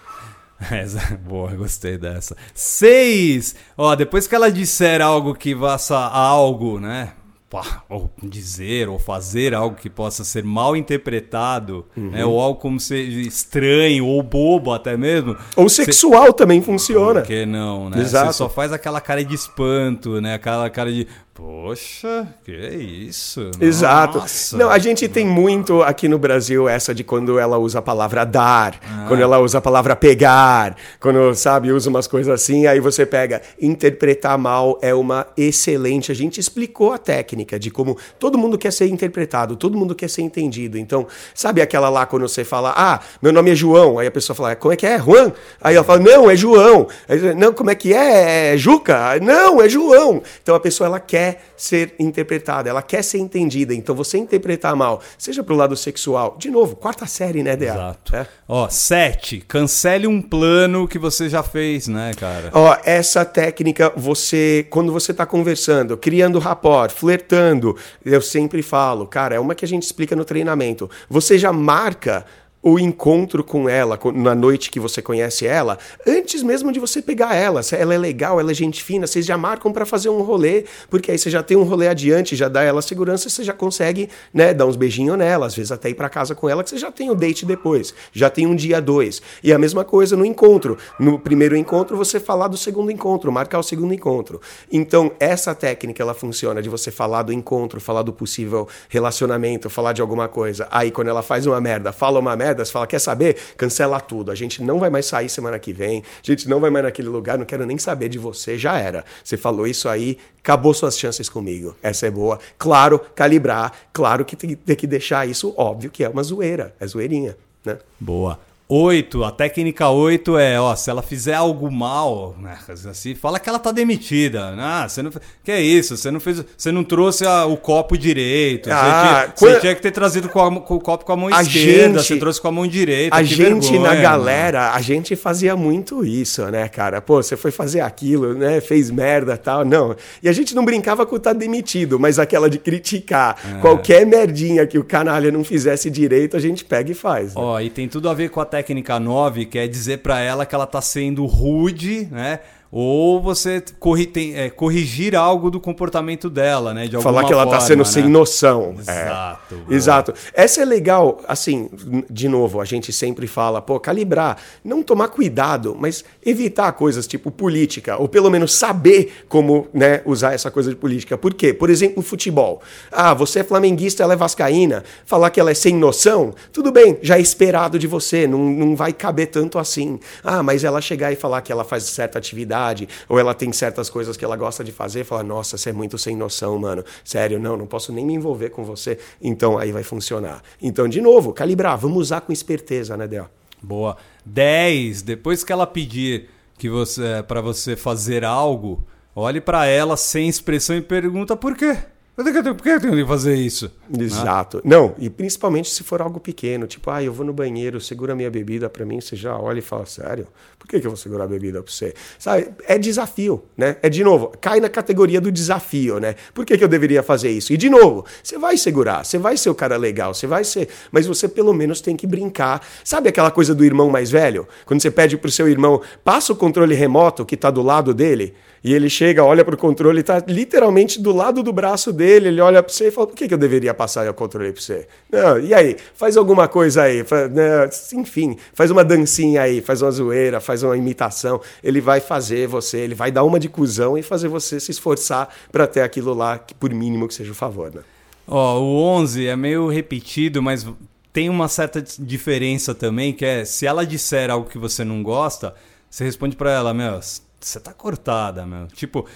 Essa, boa, gostei dessa. Seis! Ó, depois que ela disser algo que faça algo, né? Pá, Ou dizer ou fazer algo que possa ser mal interpretado, né? Ou algo como seja estranho ou bobo até mesmo. Ou sexual também funciona. Por que não, né? Exato. Você só faz aquela cara de espanto, né? Aquela cara de, poxa, que isso? Exato. Nossa. Não, a gente tem muito aqui no Brasil essa de quando ela usa a palavra dar, Ah. quando ela usa a palavra pegar, quando, sabe, usa umas coisas assim, aí você pega. Interpretar mal é uma excelente. A gente explicou a técnica de como todo mundo quer ser interpretado, todo mundo quer ser entendido. Então, sabe aquela lá quando você fala, ah, meu nome é João, aí a pessoa fala, como é que é? Juan? Aí ela fala, não, é João. Aí, não, como é que é? É Juca? Não, é João. Então a pessoa ela quer ser interpretada, ela quer ser entendida. Então você interpretar mal, seja pro lado sexual, de novo, quarta série, né, Dea? Exato. É. Ó, sete, cancele um plano que você já fez, né, cara? Ó, essa técnica, você, quando você tá conversando, criando rapport, flertando, eu sempre falo, cara, é uma que a gente explica no treinamento. Você já marca o encontro com ela, na noite que você conhece ela, antes mesmo de você pegar ela. Se ela é legal, ela é gente fina, vocês já marcam pra fazer um rolê, porque aí você já tem um rolê adiante, já dá ela segurança, você já consegue, né, dar uns beijinhos nela, às vezes até ir pra casa com ela, que você já tem o date depois, já tem um dia dois. E a mesma coisa no encontro. No primeiro encontro, você falar do segundo encontro, marcar o segundo encontro. Então, essa técnica, ela funciona de você falar do encontro, falar do possível relacionamento, falar de alguma coisa. Aí, quando ela faz uma merda, fala uma merda, você fala, quer saber? Cancela tudo. A gente não vai mais sair semana que vem, a gente não vai mais naquele lugar, não quero nem saber de você, já era. Você falou isso aí, acabou suas chances comigo. Essa é boa. Claro, calibrar, claro que tem, tem que deixar isso óbvio que é uma zoeira, é zoeirinha, né? Boa. 8, a técnica 8 é, ó, se ela fizer algo mal, né, assim, fala que ela tá demitida. Ah, você não, que é isso? Você não fez, você não trouxe a, o copo direito. Ah, você, tinha, quando... você, tinha, que ter trazido com, a, com, o copo com a mão a esquerda, gente, você trouxe com a mão direita. A gente vergonha, na galera, mano. a gente fazia muito isso, né, cara? Pô, você foi fazer aquilo, né? Fez merda, tal, não. E a gente não brincava com tá demitido, mas aquela de criticar é. qualquer merdinha que o canalha não fizesse direito, a gente pega e faz. Né? Ó, e tem tudo a ver com a técnica técnica 9, que é dizer para ela que ela está sendo rude, né? Ou você corri, tem, é, corrigir algo do comportamento dela, né? De Falar que ela está sendo né? sem noção. Exato. É. Exato. Essa é legal, assim, de novo, a gente sempre fala, pô, calibrar, não tomar cuidado, mas evitar coisas tipo política, ou pelo menos saber como né, usar essa coisa de política. Por quê? Por exemplo, futebol. Ah, você é flamenguista, ela é vascaína. Falar que ela é sem noção, tudo bem, já é esperado de você, não, não vai caber tanto assim. Ah, mas ela chegar e falar que ela faz certa atividade ou ela tem certas coisas que ela gosta de fazer, fala, nossa, você é muito sem noção, mano. Sério, não, não posso nem me envolver com você. Então aí vai funcionar. Então, de novo, calibrar, vamos usar com esperteza, né, Del? Boa. 10. Depois que ela pedir que você para você fazer algo, olhe para ela sem expressão e pergunta por quê. Por que eu tenho que fazer isso? Exato. Né? Não, e principalmente se for algo pequeno, tipo, ah, eu vou no banheiro, segura minha bebida para mim, você já olha e fala, sério? Por que, que eu vou segurar a bebida para você? Sabe, é desafio, né? É de novo, cai na categoria do desafio, né? Por que, que eu deveria fazer isso? E de novo, você vai segurar, você vai ser o cara legal, você vai ser, mas você pelo menos tem que brincar. Sabe aquela coisa do irmão mais velho? Quando você pede pro seu irmão, passa o controle remoto que tá do lado dele, e ele chega, olha pro controle, tá literalmente do lado do braço dele dele, ele olha para você e fala: por que, que eu deveria passar o controle para você? Não, e aí? Faz alguma coisa aí. Faz, né, enfim, faz uma dancinha aí, faz uma zoeira, faz uma imitação. Ele vai fazer você, ele vai dar uma de cuzão e fazer você se esforçar para ter aquilo lá, que por mínimo que seja o favor. Né? Ó, oh, o 11 é meio repetido, mas tem uma certa diferença também, que é se ela disser algo que você não gosta, você responde para ela, meu, você tá cortada, meu. Tipo,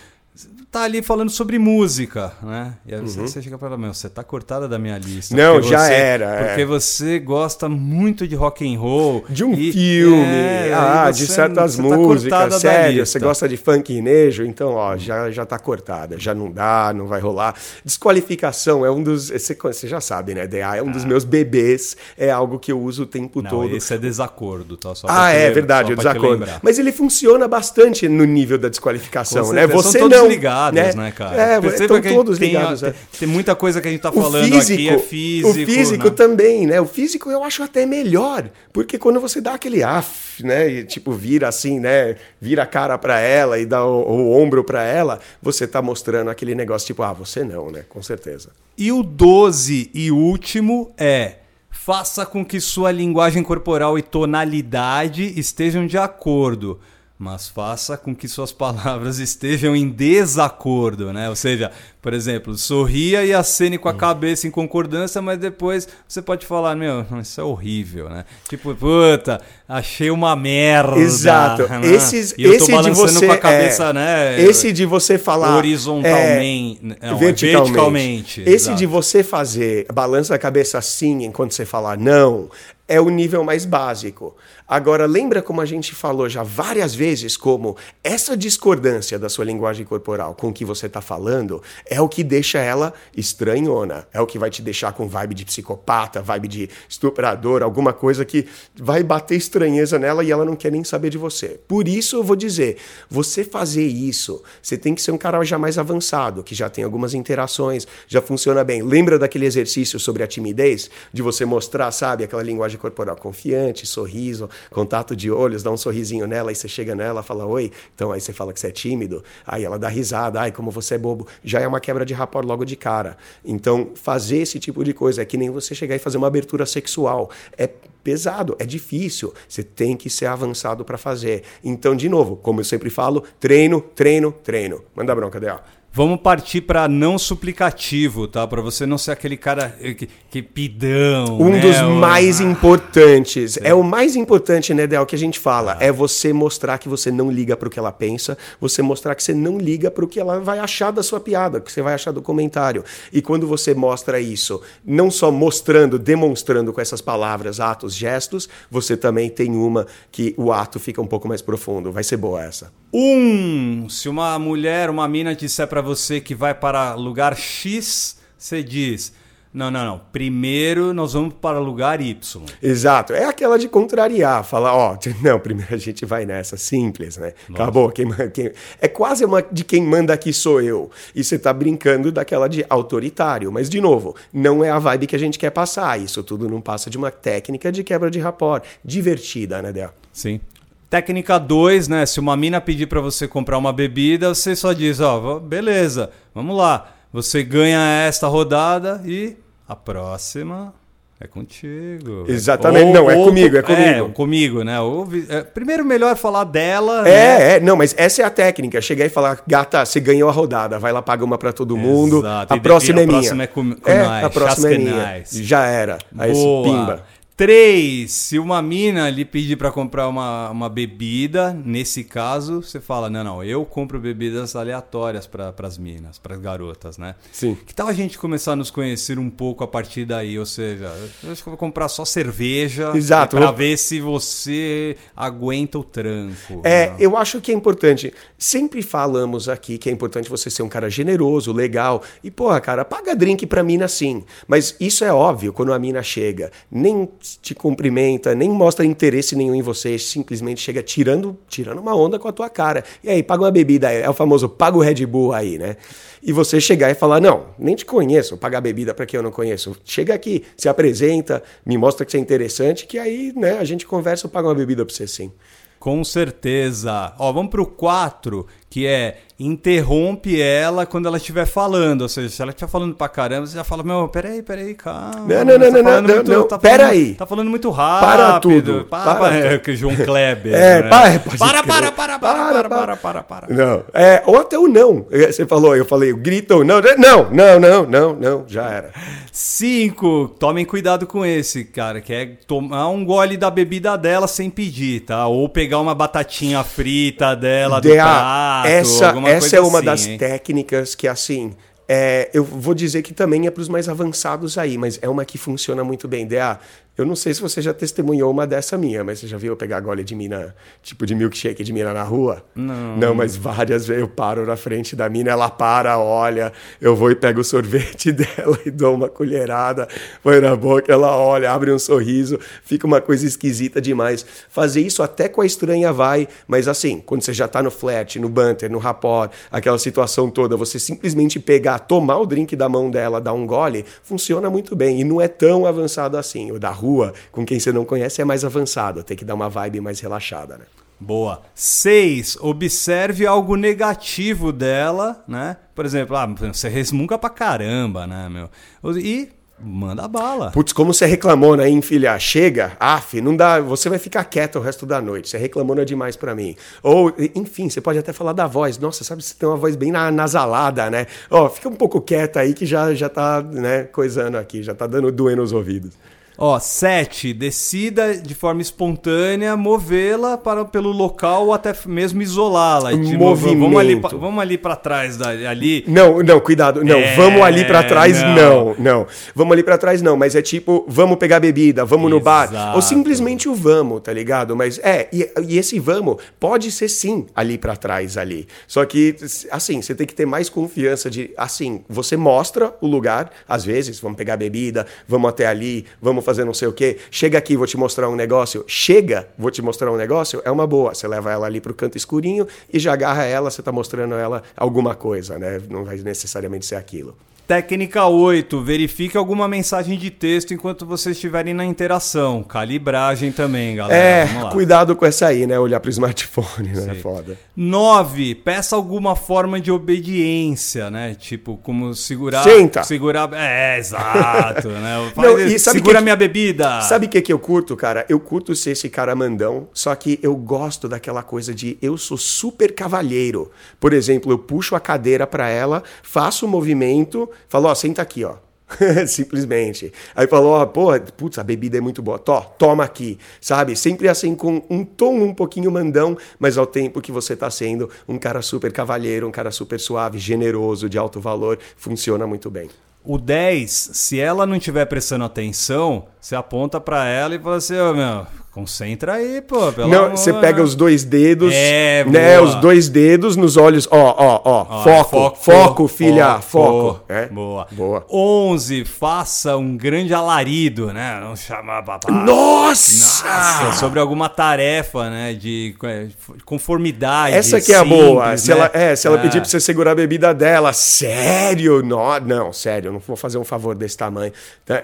tá ali falando sobre música, né? E aí uhum. você chega para meu, você tá cortada da minha lista. Não, já você, era. Porque é. você gosta muito de rock and roll, de um e, filme, é, ah, de certas tá músicas, tá sério. Você gosta de funk nejo, então ó, já já tá cortada, já não dá, não vai rolar. Desqualificação é um dos, você, você já sabe, né? DA é um ah. dos meus bebês, é algo que eu uso o tempo não, todo. Esse é desacordo, tá? Só ah, é verdade, o desacordo. Mas ele funciona bastante no nível da desqualificação, né? Você não ligados, né, né cara? É, Perceba estão todos tem, ligados. Tem, é. tem, muita coisa que a gente tá falando físico, aqui é físico. O físico né? também, né? O físico eu acho até melhor, porque quando você dá aquele af, né, e tipo vira assim, né, vira a cara para ela e dá o, o ombro para ela, você tá mostrando aquele negócio tipo, ah, você não, né? Com certeza. E o 12 e último é faça com que sua linguagem corporal e tonalidade estejam de acordo mas faça com que suas palavras estejam em desacordo, né? Ou seja, por exemplo, sorria e acene com a hum. cabeça em concordância, mas depois você pode falar, meu, isso é horrível, né? Tipo, puta, achei uma merda. Exato. Né? Esses, e eu esse de você, com a cabeça, é, né? Esse de você falar horizontalmente, é, não, verticalmente. verticalmente. Esse exato. de você fazer balança a cabeça assim enquanto você falar não, é o nível mais básico. Agora, lembra como a gente falou já várias vezes, como essa discordância da sua linguagem corporal com o que você está falando é o que deixa ela estranhona, é o que vai te deixar com vibe de psicopata, vibe de estuprador, alguma coisa que vai bater estranheza nela e ela não quer nem saber de você. Por isso eu vou dizer, você fazer isso, você tem que ser um cara já mais avançado, que já tem algumas interações, já funciona bem. Lembra daquele exercício sobre a timidez? De você mostrar, sabe, aquela linguagem corporal confiante, sorriso, contato de olhos, dá um sorrisinho nela, aí você chega nela, fala oi, então aí você fala que você é tímido, aí ela dá risada, ai, como você é bobo, já é uma quebra de rapport logo de cara. Então, fazer esse tipo de coisa é que nem você chegar e fazer uma abertura sexual. É pesado, é difícil. Você tem que ser avançado para fazer. Então, de novo, como eu sempre falo, treino, treino, treino. Manda bronca, Dea. Vamos partir para não suplicativo, tá? Para você não ser aquele cara que, que pidão. Um né? dos mais ah, importantes. É. é. o mais importante, né, Del, que a gente fala. Ah. É você mostrar que você não liga para o que ela pensa, você mostrar que você não liga para o que ela vai achar da sua piada, que você vai achar do comentário. E quando você mostra isso, não só mostrando, demonstrando com essas palavras, atos, gestos, você também tem uma que o ato fica um pouco mais profundo. Vai ser boa essa. Um, se uma mulher, uma mina disser para você que vai para lugar X, você diz: não, não, não. Primeiro nós vamos para lugar Y. Exato. É aquela de contrariar, falar, ó, não, primeiro a gente vai nessa, simples, né? Nossa. Acabou. Quem, quem, é quase uma de quem manda aqui sou eu. E você tá brincando daquela de autoritário. Mas, de novo, não é a vibe que a gente quer passar. Isso tudo não passa de uma técnica de quebra de rapport. Divertida, né, Del? Sim. Técnica 2, né? Se uma mina pedir para você comprar uma bebida, você só diz, ó, beleza, vamos lá. Você ganha esta rodada e a próxima é contigo. Exatamente. Ou, não, é ou, comigo, é comigo. É, comigo, né? Ou, é, primeiro, melhor falar dela. É, né? é, não, mas essa é a técnica. Chegar e falar, gata, você ganhou a rodada, vai lá, paga uma para todo mundo. Exato. A próxima é minha. A próxima é com, com é, nós. A próxima é minha. Já era. Aí Boa. pimba. Três, se uma mina lhe pedir para comprar uma, uma bebida, nesse caso, você fala: não, não, eu compro bebidas aleatórias para as minas, para as garotas, né? Sim. Que tal a gente começar a nos conhecer um pouco a partir daí? Ou seja, eu acho que eu vou comprar só cerveja Exato, para ver se você aguenta o tranco. É, né? eu acho que é importante. Sempre falamos aqui que é importante você ser um cara generoso, legal. E, porra, cara, paga drink pra mina sim. Mas isso é óbvio quando a mina chega. Nem te cumprimenta, nem mostra interesse nenhum em você, simplesmente chega tirando, tirando uma onda com a tua cara. E aí, paga uma bebida, é o famoso paga o Red Bull aí, né? E você chegar e falar: "Não, nem te conheço, pagar bebida para quem eu não conheço. Chega aqui, se apresenta, me mostra que você é interessante, que aí, né, a gente conversa, eu pago uma bebida para você sim." Com certeza. Ó, vamos pro 4, que é interrompe ela quando ela estiver falando. Ou seja, se ela estiver falando pra caramba, você já fala, meu, peraí, peraí, calma. Não, não, não, tá não, não, muito, não, tá peraí. Tá falando muito rápido. Para tudo. Para, para, é, que João Kleber. É, né? para, para, para, para, para, para, para, para, para. Não, é, ou até o não. Você falou, eu falei, grita ou não. Não, não, não, não, não, já era. Cinco, tomem cuidado com esse, cara, que é tomar um gole da bebida dela sem pedir, tá? Ou pegar uma batatinha frita dela do prato, essa, essa é uma assim, das hein? técnicas que, assim, é, eu vou dizer que também é para os mais avançados aí, mas é uma que funciona muito bem. DA, eu não sei se você já testemunhou uma dessa minha, mas você já viu eu pegar gole de mina, tipo de milkshake de mina na rua? Não. Não, mas várias vezes eu paro na frente da mina, ela para, olha, eu vou e pego o sorvete dela e dou uma colherada, põe na boca, ela olha, abre um sorriso, fica uma coisa esquisita demais. Fazer isso até com a estranha vai, mas assim, quando você já tá no flat, no banter, no rapport, aquela situação toda, você simplesmente pegar, tomar o drink da mão dela, dar um gole, funciona muito bem e não é tão avançado assim. O da rua com quem você não conhece é mais avançado, tem que dar uma vibe mais relaxada, né? Boa. Seis, observe algo negativo dela, né? Por exemplo, ah, você resmunga pra caramba, né, meu? E manda bala. Putz, como você reclamou, né, hein, filha? Chega, af, não dá, você vai ficar quieta o resto da noite. Você reclamou é demais para mim. Ou, enfim, você pode até falar da voz. Nossa, sabe, você tem uma voz bem nasalada, né? Ó, fica um pouco quieta aí que já, já tá, né, coisando aqui, já tá dando doendo os ouvidos. Ó, 7. Decida de forma espontânea movê-la para pelo local ou até mesmo isolá-la. Movimento. Vamos ali, vamos ali para trás ali. Não, não, cuidado. Não, é, vamos ali para trás, não. não. não. Vamos ali para trás, não. Mas é tipo, vamos pegar bebida, vamos Exato. no bar. Ou simplesmente o vamos, tá ligado? Mas é, e, e esse vamos pode ser sim ali para trás ali. Só que, assim, você tem que ter mais confiança de, assim, você mostra o lugar, às vezes, vamos pegar bebida, vamos até ali, vamos fazer não sei o quê. Chega aqui, vou te mostrar um negócio. Chega, vou te mostrar um negócio. É uma boa. Você leva ela ali pro canto escurinho e já agarra ela, você tá mostrando ela alguma coisa, né? Não vai necessariamente ser aquilo. Técnica 8. Verifique alguma mensagem de texto enquanto vocês estiverem na interação. Calibragem também, galera. É, cuidado com essa aí, né? Olhar pro smartphone, né? É foda. 9. Peça alguma forma de obediência, né? Tipo, como segurar. Senta. Segurar. É, exato, né? Não, e sabe segura que, minha bebida. Sabe o que, que eu curto, cara? Eu curto ser esse cara mandão, só que eu gosto daquela coisa de eu sou super cavalheiro. Por exemplo, eu puxo a cadeira para ela, faço o movimento Falou, ó, senta aqui, ó. Simplesmente. Aí falou, ó, pô, putz, a bebida é muito boa. Tó, toma aqui, sabe? Sempre assim com um tom um pouquinho mandão, mas ao tempo que você tá sendo um cara super cavalheiro, um cara super suave, generoso, de alto valor, funciona muito bem. O 10, se ela não estiver prestando atenção, você aponta para ela e fala assim, ô oh, meu, Concentra aí, pô. Pelo não, você pega os dois dedos, é, né? Boa. Os dois dedos nos olhos. Ó, ó, ó. Foco, foco, foco, filha, foco. foco. É? Boa. Boa. 11. Faça um grande alarido, né? Não chamar papai. Nossa! Nossa! Sobre alguma tarefa, né? De é, conformidade. Essa que é a boa. Se, né? ela, é, se ela é. pedir pra você segurar a bebida dela, sério? Não, não, sério, eu não vou fazer um favor desse tamanho.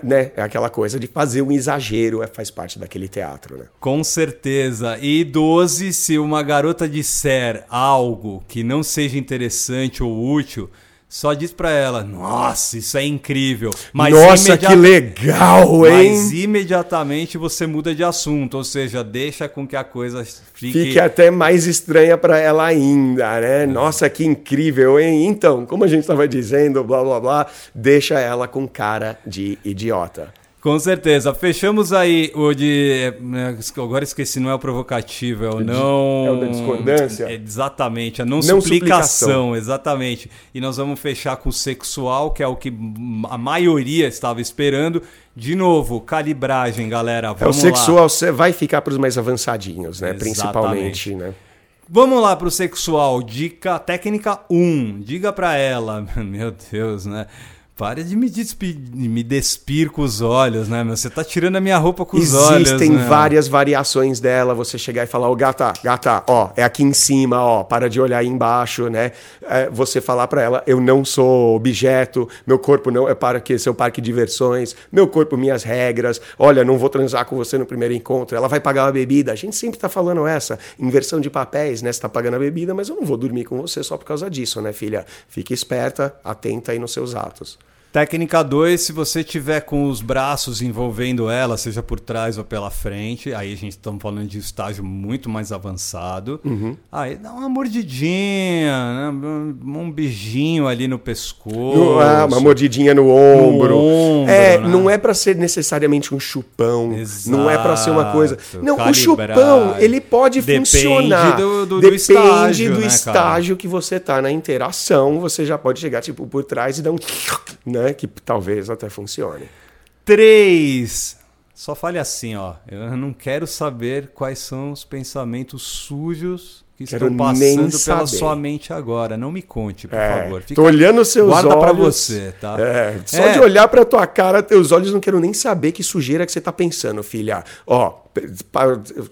Né? É aquela coisa de fazer um exagero, é, faz parte daquele teatro, né? Com certeza. E 12, se uma garota disser algo que não seja interessante ou útil, só diz para ela: Nossa, isso é incrível. Mas Nossa, que legal, hein? Mas imediatamente você muda de assunto, ou seja, deixa com que a coisa fique. Fique até mais estranha para ela ainda, né? É. Nossa, que incrível, hein? Então, como a gente estava dizendo, blá blá blá, deixa ela com cara de idiota. Com certeza. Fechamos aí o de. Né, agora esqueci, não é o provocativo, é o não. É o da discordância? É, exatamente, a não, não suplicação, suplicação, exatamente. E nós vamos fechar com o sexual, que é o que a maioria estava esperando. De novo, calibragem, galera. Vamos é o sexual, você vai ficar para os mais avançadinhos, né? Exatamente. Principalmente, né? Vamos lá para o sexual. Dica técnica 1. Diga para ela, meu Deus, né? Pare de me, despir, me despir com os olhos, né, meu? Você tá tirando a minha roupa com Existem os olhos. Existem né? várias variações dela. Você chegar e falar, ô oh, gata, gata, ó, é aqui em cima, ó, para de olhar aí embaixo, né? É, você falar para ela, eu não sou objeto, meu corpo não é para que seu parque de diversões, meu corpo, minhas regras. Olha, não vou transar com você no primeiro encontro. Ela vai pagar uma bebida. A gente sempre tá falando essa inversão de papéis, né? Você tá pagando a bebida, mas eu não vou dormir com você só por causa disso, né, filha? Fique esperta, atenta aí nos seus atos. Técnica 2, se você tiver com os braços envolvendo ela, seja por trás ou pela frente, aí a gente está falando de um estágio muito mais avançado. Uhum. Aí dá uma mordidinha, né? um beijinho ali no pescoço. Ah, uma mordidinha no ombro. No ombro é, né? não é para ser necessariamente um chupão. Exato. Não é para ser uma coisa. Não, Calibrar. o chupão, ele pode Depende funcionar. Do, do, Depende do estágio, do né, estágio que você tá na interação. Você já pode chegar tipo por trás e dar um né? Né? Que talvez até funcione. Três. Só fale assim, ó. Eu não quero saber quais são os pensamentos sujos que quero estão passando pela sua mente agora. Não me conte, por é, favor. Fica, tô olhando seus guarda olhos. Guarda para você, tá? É, só é. de olhar para tua cara, teus olhos, não quero nem saber que sujeira que você tá pensando, filha. Ó,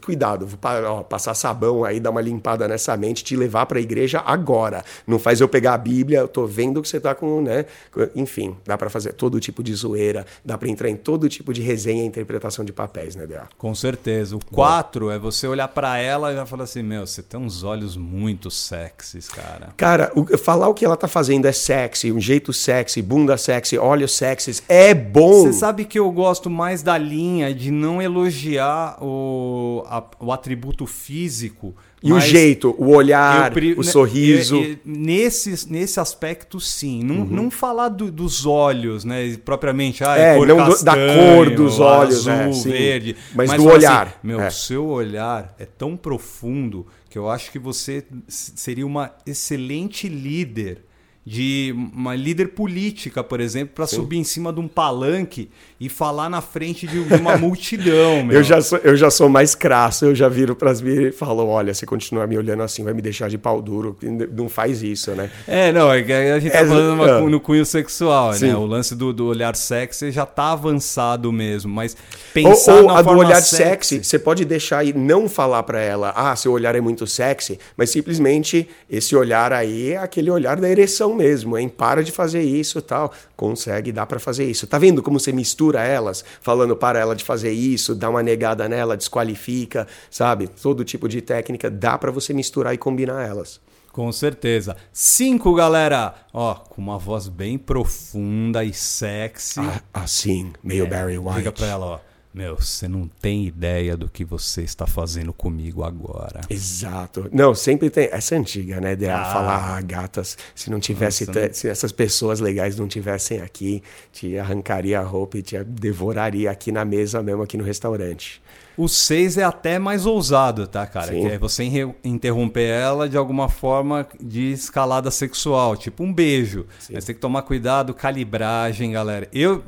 cuidado, vou passar sabão aí, dar uma limpada nessa mente, te levar para a igreja agora. Não faz eu pegar a Bíblia, eu tô vendo que você tá com, né? Enfim, dá para fazer todo tipo de zoeira, dá para entrar em todo tipo de resenha e interpretação de papéis, né, Dea? Com certeza. O 4 é você olhar para ela e falar assim: "Meu, você tem uns olhos muito sexys, cara". Cara, o, falar o que ela tá fazendo é sexy, um jeito sexy, bunda sexy, olhos sexys, é bom. Você sabe que eu gosto mais da linha de não elogiar o, a, o atributo físico. E o jeito, o olhar, eu, o sorriso. Eu, eu, nesse, nesse aspecto, sim. Não, uhum. não falar do, dos olhos, né? Propriamente, ah, é, cor não castanho, da cor dos olhos, azul, é, verde. Mas, mas do olhar. Assim, meu, é. seu olhar é tão profundo que eu acho que você seria uma excelente líder de uma líder política, por exemplo, para subir em cima de um palanque e falar na frente de uma multidão. Meu. Eu, já sou, eu já sou mais crasso, eu já viro para as e falo: olha, se continuar me olhando assim, vai me deixar de pau duro. Não faz isso, né? É, não, é a gente tá é, falando uma, no cunho sexual, né? O lance do, do, olhar sexy já tá avançado mesmo, mas pensar ou, ou a do olhar sexy, sexy, você pode deixar e não falar para ela: ah, seu olhar é muito sexy, mas simplesmente esse olhar aí é aquele olhar da ereção mesmo, hein? Para de fazer isso tal. Consegue, dá para fazer isso. Tá vendo como você mistura elas, falando para ela de fazer isso, dá uma negada nela, desqualifica, sabe? Todo tipo de técnica dá para você misturar e combinar elas. Com certeza. Cinco, galera. Ó, com uma voz bem profunda e sexy. Ah, assim, meio é, Barry White. Diga pra ela, ó. Meu, você não tem ideia do que você está fazendo comigo agora. Exato. Não, sempre tem. Essa é antiga, né? De ah. falar, ah, gatas, se não tivesse. Nossa, não... Se essas pessoas legais não tivessem aqui, te arrancaria a roupa e te devoraria aqui na mesa mesmo, aqui no restaurante. O 6 é até mais ousado, tá, cara? Sim. Que é você interromper ela de alguma forma de escalada sexual, tipo um beijo. Sim. Mas tem que tomar cuidado, calibragem, galera. Eu,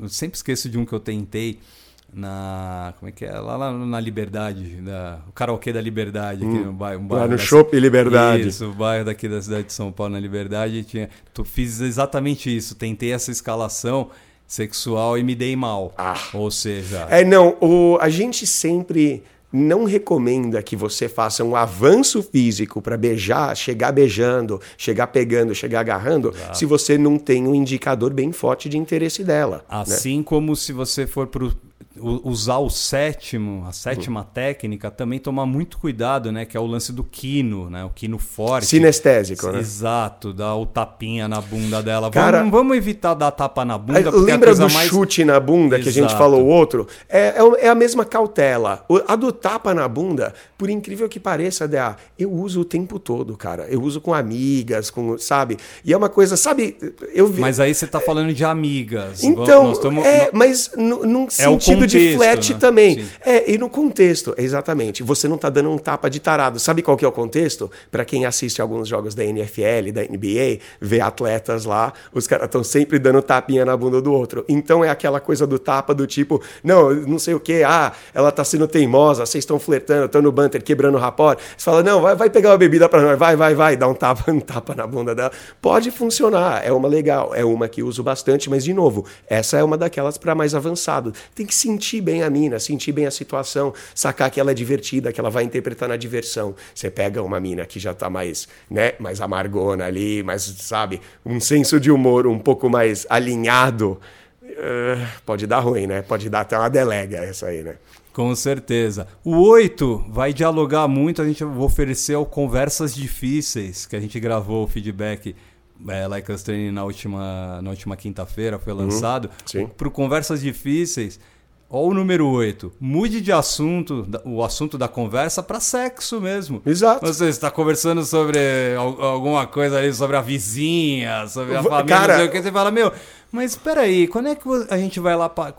eu sempre esqueço de um que eu tentei na. Como é que é? Lá, lá na Liberdade, na, o karaokê da Liberdade, aqui hum, no bairro. Um bairro lá no Shopping Liberdade. Isso, o bairro daqui da cidade de São Paulo, na Liberdade. Tinha, tu fiz exatamente isso. Tentei essa escalação sexual e me dei mal. Ah. Ou seja. É, não, o, a gente sempre não recomenda que você faça um avanço físico para beijar, chegar beijando, chegar pegando, chegar agarrando, Exato. se você não tem um indicador bem forte de interesse dela. Né? Assim né? como se você for para usar o sétimo, a sétima uhum. técnica, também tomar muito cuidado, né? Que é o lance do quino, né? O quino forte. Sinestésico, né? Exato, dar o tapinha na bunda dela. Cara, vamos, vamos evitar dar tapa na bunda. Lembra do mais... chute na bunda Exato. que a gente falou o outro? É, é, é, a mesma cautela. A do tapa na bunda, por incrível que pareça, DA, eu uso o tempo todo, cara. Eu uso com amigas, com, sabe? E é uma coisa, sabe? Eu vi... Mas aí você tá falando de amigas. Então, tamo... é, mas num é sentido contexto, de flat né? também. Sim. É, e no contexto, exatamente. Você não tá dando um tapa de tarado. Sabe qual que é o contexto? Para quem assiste alguns jogos da NFL, da NBA, vê atletas lá, os caras estão sempre dando tapinha na bunda do outro. Então é aquela coisa do tapa do tipo, não, não sei o que, ah, ela tá sendo teimosa, vocês estão flertando, estão no banter, quebrando o rapor. Você fala, não, vai, vai pegar uma bebida para nós, vai, vai, vai, dá um tapa, um tapa na bunda dela. Pode funcionar, é uma legal, é uma que uso bastante, mas de novo, essa é uma daquelas para mais avançado. Tem que sentir bem a mina, sentir bem a situação, sacar que ela é divertida, que ela vai interpretar na diversão. Você pega uma mina que já tá mais, né, mais amargona ali, mais, sabe, um senso de humor um pouco mais alinhado, uh, pode dar ruim, né? Pode dar até uma delega essa aí, né? Com certeza. O 8 vai dialogar muito, a gente vai oferecer o Conversas Difíceis, que a gente gravou o feedback é, Like Us Training na última, na última quinta-feira, foi uhum. lançado. Uhum, Para Conversas Difíceis, Ó, o número 8. Mude de assunto, o assunto da conversa para sexo mesmo. Exato. Você está conversando sobre alguma coisa ali, sobre a vizinha, sobre a família, Cara, não sei o que. Você fala, meu, mas espera aí, quando é que a gente vai lá para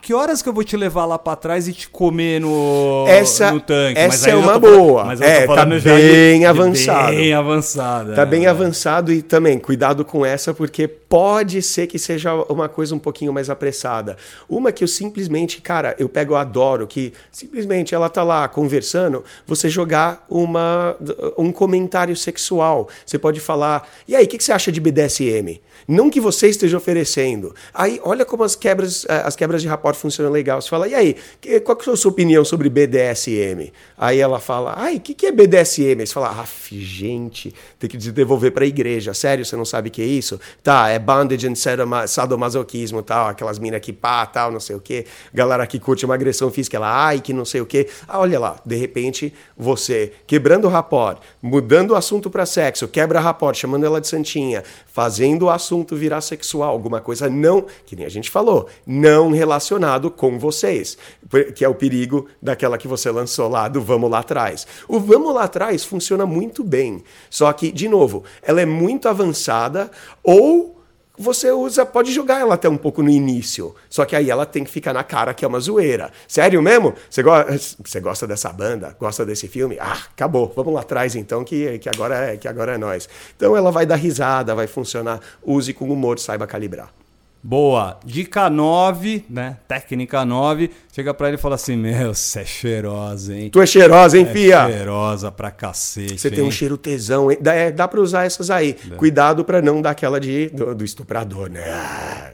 que horas que eu vou te levar lá para trás e te comer no, essa, no tanque? Essa é uma boa. Mas é, tá bem de, avançado. bem avançado. Tá é. bem avançado e também cuidado com essa porque pode ser que seja uma coisa um pouquinho mais apressada. Uma que eu simplesmente, cara, eu pego, eu adoro que simplesmente ela tá lá conversando, você jogar uma um comentário sexual. Você pode falar: "E aí, o que, que você acha de BDSM?" Não que você esteja oferecendo. Aí, olha como as quebras, eh, as quebras de rapport funcionam legal. Você fala, e aí, qual que é a sua opinião sobre BDSM? Aí ela fala, ai, o que, que é BDSM? Aí você fala, ah, gente, tem que devolver para a igreja. Sério, você não sabe o que é isso? Tá, é bondage and sadomasoquismo, tal, aquelas minas que pá, tal, não sei o quê. Galera que curte uma agressão física, ela, ai, que não sei o quê. Ah, olha lá, de repente, você quebrando o rapport, mudando o assunto para sexo, quebra rapport, chamando ela de santinha, fazendo o assunto assunto virar sexual, alguma coisa não, que nem a gente falou, não relacionado com vocês, que é o perigo daquela que você lançou lá do vamos lá atrás. O vamos lá atrás funciona muito bem, só que, de novo, ela é muito avançada ou você usa, pode jogar ela até um pouco no início. Só que aí ela tem que ficar na cara que é uma zoeira. Sério mesmo? Você, go você gosta dessa banda? Gosta desse filme? Ah, acabou. Vamos lá atrás então, que, que, agora é, que agora é nós. Então ela vai dar risada, vai funcionar. Use com humor, saiba calibrar. Boa. Dica 9, né? Técnica 9. Chega pra ele e fala assim: Meu, você é cheirosa, hein? Tu é cheirosa, hein, é fia? Cheirosa pra cacete. Você tem um cheiro tesão, hein? Dá, é, dá pra usar essas aí. Cuidado pra não dar aquela de, do, do estuprador, né? Ah,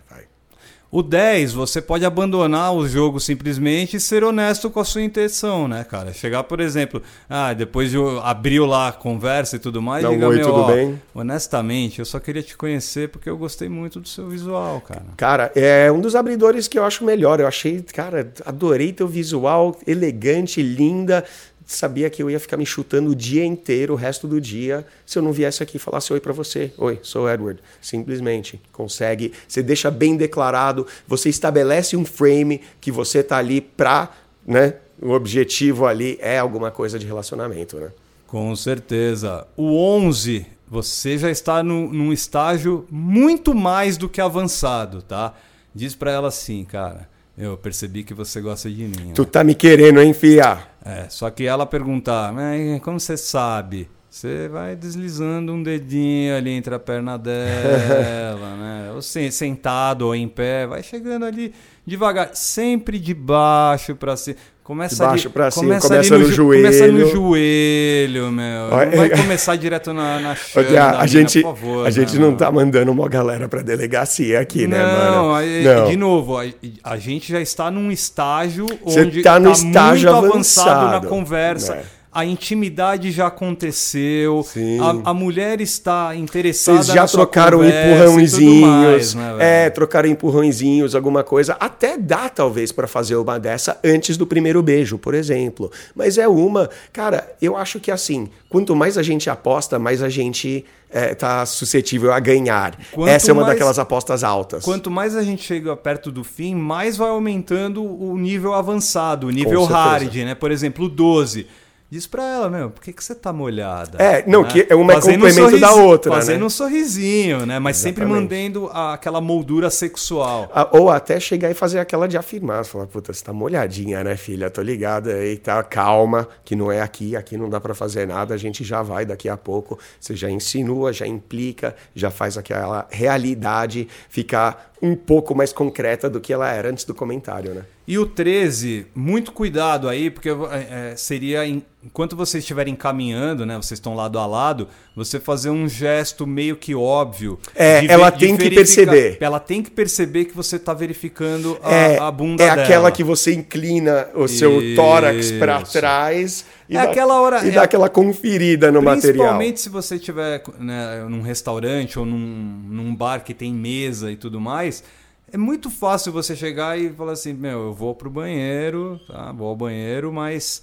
O 10, você pode abandonar o jogo simplesmente e ser honesto com a sua intenção, né, cara? Chegar, por exemplo, ah, depois de abriu lá a conversa e tudo mais, Não, diga, oi, meu, tudo ó, bem? honestamente, eu só queria te conhecer porque eu gostei muito do seu visual, cara. Cara, é um dos abridores que eu acho melhor. Eu achei, cara, adorei teu visual, elegante, linda. Sabia que eu ia ficar me chutando o dia inteiro, o resto do dia, se eu não viesse aqui e falasse oi pra você. Oi, sou Edward. Simplesmente. Consegue. Você deixa bem declarado, você estabelece um frame que você tá ali pra, né? O objetivo ali é alguma coisa de relacionamento, né? Com certeza. O 11, você já está no, num estágio muito mais do que avançado, tá? Diz pra ela assim, cara, eu percebi que você gosta de mim. né? Tu tá me querendo, hein, fia? É, só que ela perguntar, como você sabe? Você vai deslizando um dedinho ali entre a perna dela, né? Ou se- sentado ou em pé, vai chegando ali devagar, sempre de baixo para cima. Começa De baixo pra cima, começa, começa ali no ju- Começa no joelho. joelho, meu. Não vai começar direto na, na chama a mina, gente, por favor, a gente né, não tá mandando uma galera pra delegacia aqui, né, não, mano? aí- Não. de novo, a, a gente já está num estágio Você onde tá no muito estágio avançado na avançado, conversa. né? A intimidade já aconteceu, a, a mulher está interessada Vocês já trocaram conversa empurrãozinhos, mais, né, é, trocaram empurrãozinhos, alguma coisa. Até dá, talvez, pra fazer uma dessa antes do primeiro beijo, por exemplo. Mas é uma. Cara, eu acho que assim, quanto mais a gente aposta, mais a gente é, tá suscetível a ganhar. Quanto Essa é uma mais- daquelas apostas altas. Quanto mais a gente chega perto do fim, mais vai aumentando o nível avançado, o nível hard, né? Por exemplo, o 12. Diz pra ela, meu, por que, que você tá molhada? É, não, Né? que é uma é Fazendo um complemento da sorrisi- outra, Fazendo né? um sorrisinho, né? Mas sempre Exatamente. mantendo a- aquela moldura sexual. Ah, Ou até chegar e fazer aquela de afirmar, falar, puta, você tá molhadinha, né, filha? Tô ligada aí, tá? Calma, que não é aqui, aqui não dá pra fazer nada, a gente já vai daqui a pouco. Você já insinua, já implica, já faz aquela realidade ficar um pouco mais concreta do que ela era antes do comentário, né? E o 13, muito cuidado aí, porque é, é, seria, enquanto vocês estiverem caminhando, né, vocês estão lado a lado, você fazer um gesto meio que óbvio. É, de ela de tem que perceber. Ela tem que perceber que você está verificando a, é a bunda é dela. aquela que você inclina o seu Isso. tórax pra trás e, É dá, aquela hora- e é- dá aquela conferida no material. Principalmente se você estiver né, num restaurante ou num, num bar que tem mesa e tudo mais, é muito fácil você chegar e falar assim, meu, eu vou pro banheiro, tá? Vou ao banheiro, mas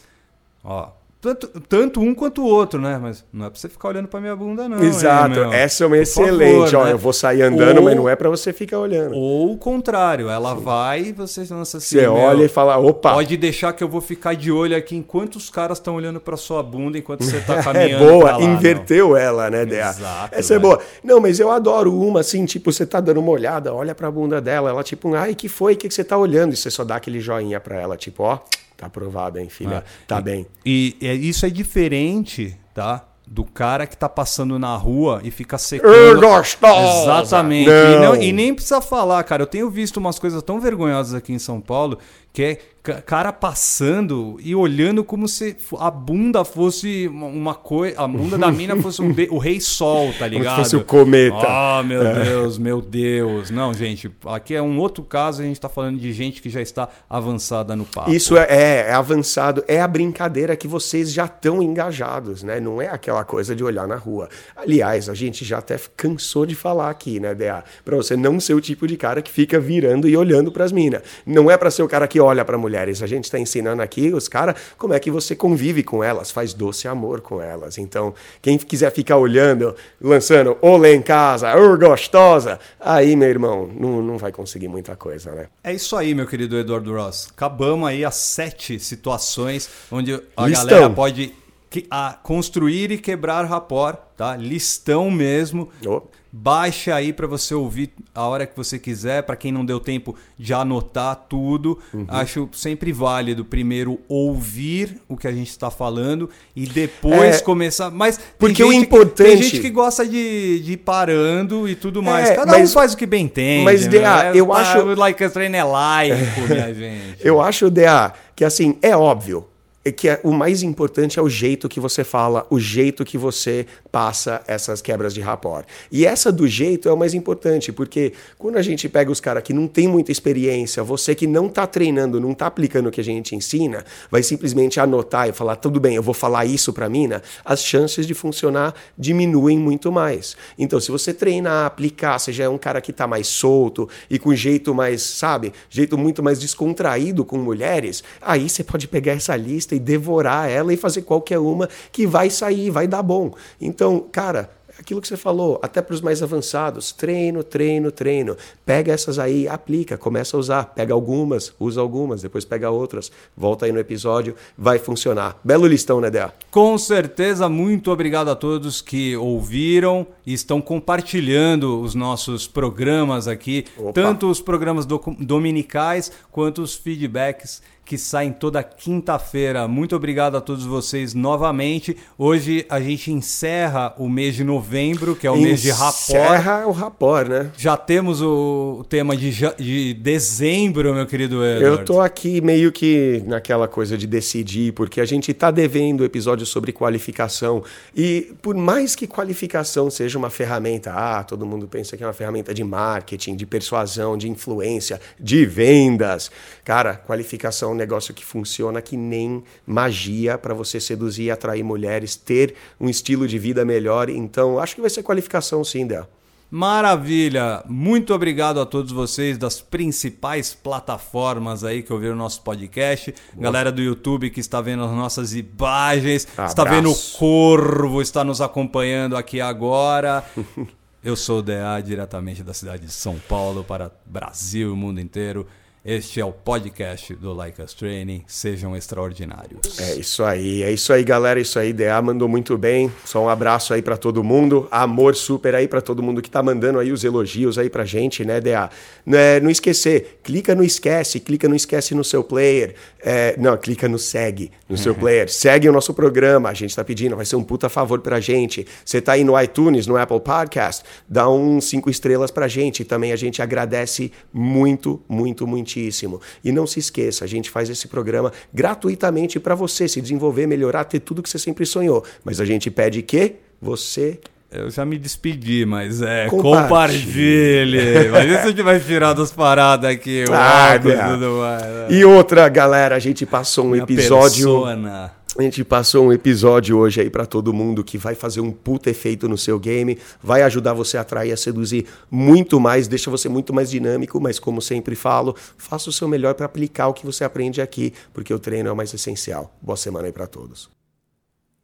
ó, tanto, tanto um quanto o outro, né? Mas não é pra você ficar olhando pra minha bunda, não. Exato, essa é uma Por excelente. favor, Ó, né? eu vou sair andando, Ou- mas não é pra você ficar olhando. Ou o contrário, ela vai e você lança assim. Você olha e fala, opa, Pode deixar que eu vou ficar de olho aqui enquanto os caras estão olhando pra sua bunda enquanto você tá É caminhando. boa, pra lá, não. inverteu ela, né, Dea? Exato, Essa é velho. boa. Não, mas eu adoro uma, assim, tipo, você tá dando uma olhada, olha pra bunda dela, ela tipo, ai, que foi? O que, que você tá olhando? E você só dá aquele joinha pra ela, tipo, ó, tá aprovado, hein, filha? Ah, tá e- bem. E, é- isso é diferente, tá? Do cara que tá passando na rua e fica secando. Gostosa! Exatamente. Não. E, não- e nem precisa falar, cara. Eu tenho visto umas coisas tão vergonhosas aqui em São Paulo que é cara passando e olhando como se a bunda fosse uma- coisa. A bunda da mina fosse um o rei sol, tá ligado? fosse o cometa. É. Ah, meu Deus, meu Deus. Não, gente, aqui é um outro caso. A gente tá falando de gente que já está avançada no papo. Isso é, é, é avançado, é a brincadeira que vocês já estão engajados, né? Não é aquela coisa de olhar na rua. Aliás, a gente já até cansou de falar aqui, né, DA? Pra você não ser o tipo de cara que fica virando e olhando pras minas. Não é pra ser o cara que olha pra mulheres. A gente tá ensinando aqui os caras como é que você convive com elas, faz doce amor com elas. Então, quem quiser ficar olhando, lançando olê em casa, ô gostosa, aí, meu irmão, não, não vai conseguir muita coisa, né? É isso aí, meu querido Eduardo Ross. Acabamos aí as sete situações onde a Listão. galera pode que- a, construir e quebrar rapport, tá? Listão mesmo. Ô. Baixe aí para você ouvir a hora que você quiser. Para quem não deu tempo de anotar tudo, Uhum. acho sempre válido primeiro ouvir o que a gente está falando e depois É, começar. Mas porque o gente que- importante- tem gente que gosta de, de ir parando e tudo mais. É, Cada mas- um faz o que bem tem. mas, DA, eu acho- Like a train é laico, minha gente. Eu acho, DA, que assim, é óbvio. É que é, o mais importante é o jeito que você fala, o jeito que você passa essas quebras de rapport. E essa do jeito é o mais importante, porque quando a gente pega os caras que não tem muita experiência, você que não está treinando, não está aplicando o que a gente ensina, vai simplesmente anotar e falar, tudo bem, eu vou falar isso para mina, as chances de funcionar diminuem muito mais. Então, se você treinar, aplicar, você já é um cara que está mais solto e com jeito mais, sabe, jeito muito mais descontraído com mulheres, aí você pode pegar essa lista e devorar ela e fazer qualquer uma que vai sair, vai dar bom. Então, cara, aquilo que você falou, até para os mais avançados, treino, treino, treino. Pega essas aí, aplica, começa a usar. Pega algumas, usa algumas, depois pega outras, volta aí no episódio, vai funcionar. Belo listão, né, Dea? Com certeza, muito obrigado a todos que ouviram e estão compartilhando os nossos programas aqui, Opa. tanto os programas dominicais quanto os feedbacks que saem toda quinta-feira. Muito obrigado a todos vocês novamente. Hoje a gente encerra o mês de novembro, que é o encerra mês de rapor. Encerra o rapor, né? Já temos o tema de, de dezembro, meu querido Edward. Eu tô aqui meio que naquela coisa de decidir, porque a gente tá devendo episódio sobre qualificação. E por mais que qualificação seja uma ferramenta, ah, todo mundo pensa que é uma ferramenta de marketing, de persuasão, de influência, de vendas. Cara, qualificação negócio que funciona que nem magia para você seduzir e atrair mulheres, ter um estilo de vida melhor. Então, acho que vai ser qualificação sim, Del. Maravilha! Muito obrigado a todos vocês das principais plataformas aí que ouviram o nosso podcast. Boa. Galera do YouTube que está vendo as nossas imagens, Abraço. está vendo o Corvo, está nos acompanhando aqui agora. Eu sou o DA diretamente da cidade de São Paulo para Brasil e o mundo inteiro. Este é o podcast do Like Us Training. Sejam extraordinários. É isso aí, é isso aí, galera. Isso aí, DA mandou muito bem. Só um abraço aí para todo mundo. Amor super aí para todo mundo que tá mandando aí os elogios aí pra gente, né, DA? É, não esquecer, clica no esquece, clica no esquece no seu player. É, não, clica no segue no seu player. Segue o nosso programa. A gente tá pedindo, vai ser um puta favor pra gente. Você tá aí no iTunes, no Apple Podcast, dá um cinco estrelas pra gente. Também a gente agradece muito, muito, muito muitíssimo. E não se esqueça, a gente faz esse programa gratuitamente para você se desenvolver, melhorar, ter tudo que você sempre sonhou. Mas a gente pede que você eu já me despedi, mas é. Compartilhe. compartilhe. mas isso a gente vai tirar das paradas aqui. Ah, óculos, tudo mais, né? E outra, galera, a gente passou um Minha episódio. Persona. A gente passou um episódio hoje aí para todo mundo que vai fazer um puta efeito no seu game, vai ajudar você a atrair, a seduzir muito mais, deixa você muito mais dinâmico, mas como sempre falo, faça o seu melhor para aplicar o que você aprende aqui, porque o treino é o mais essencial. Boa semana aí para todos.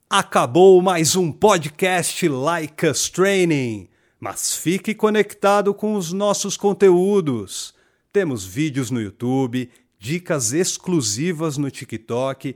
Acabou mais um podcast Like Us Training, mas fique conectado com os nossos conteúdos. Temos vídeos no YouTube, dicas exclusivas no TikTok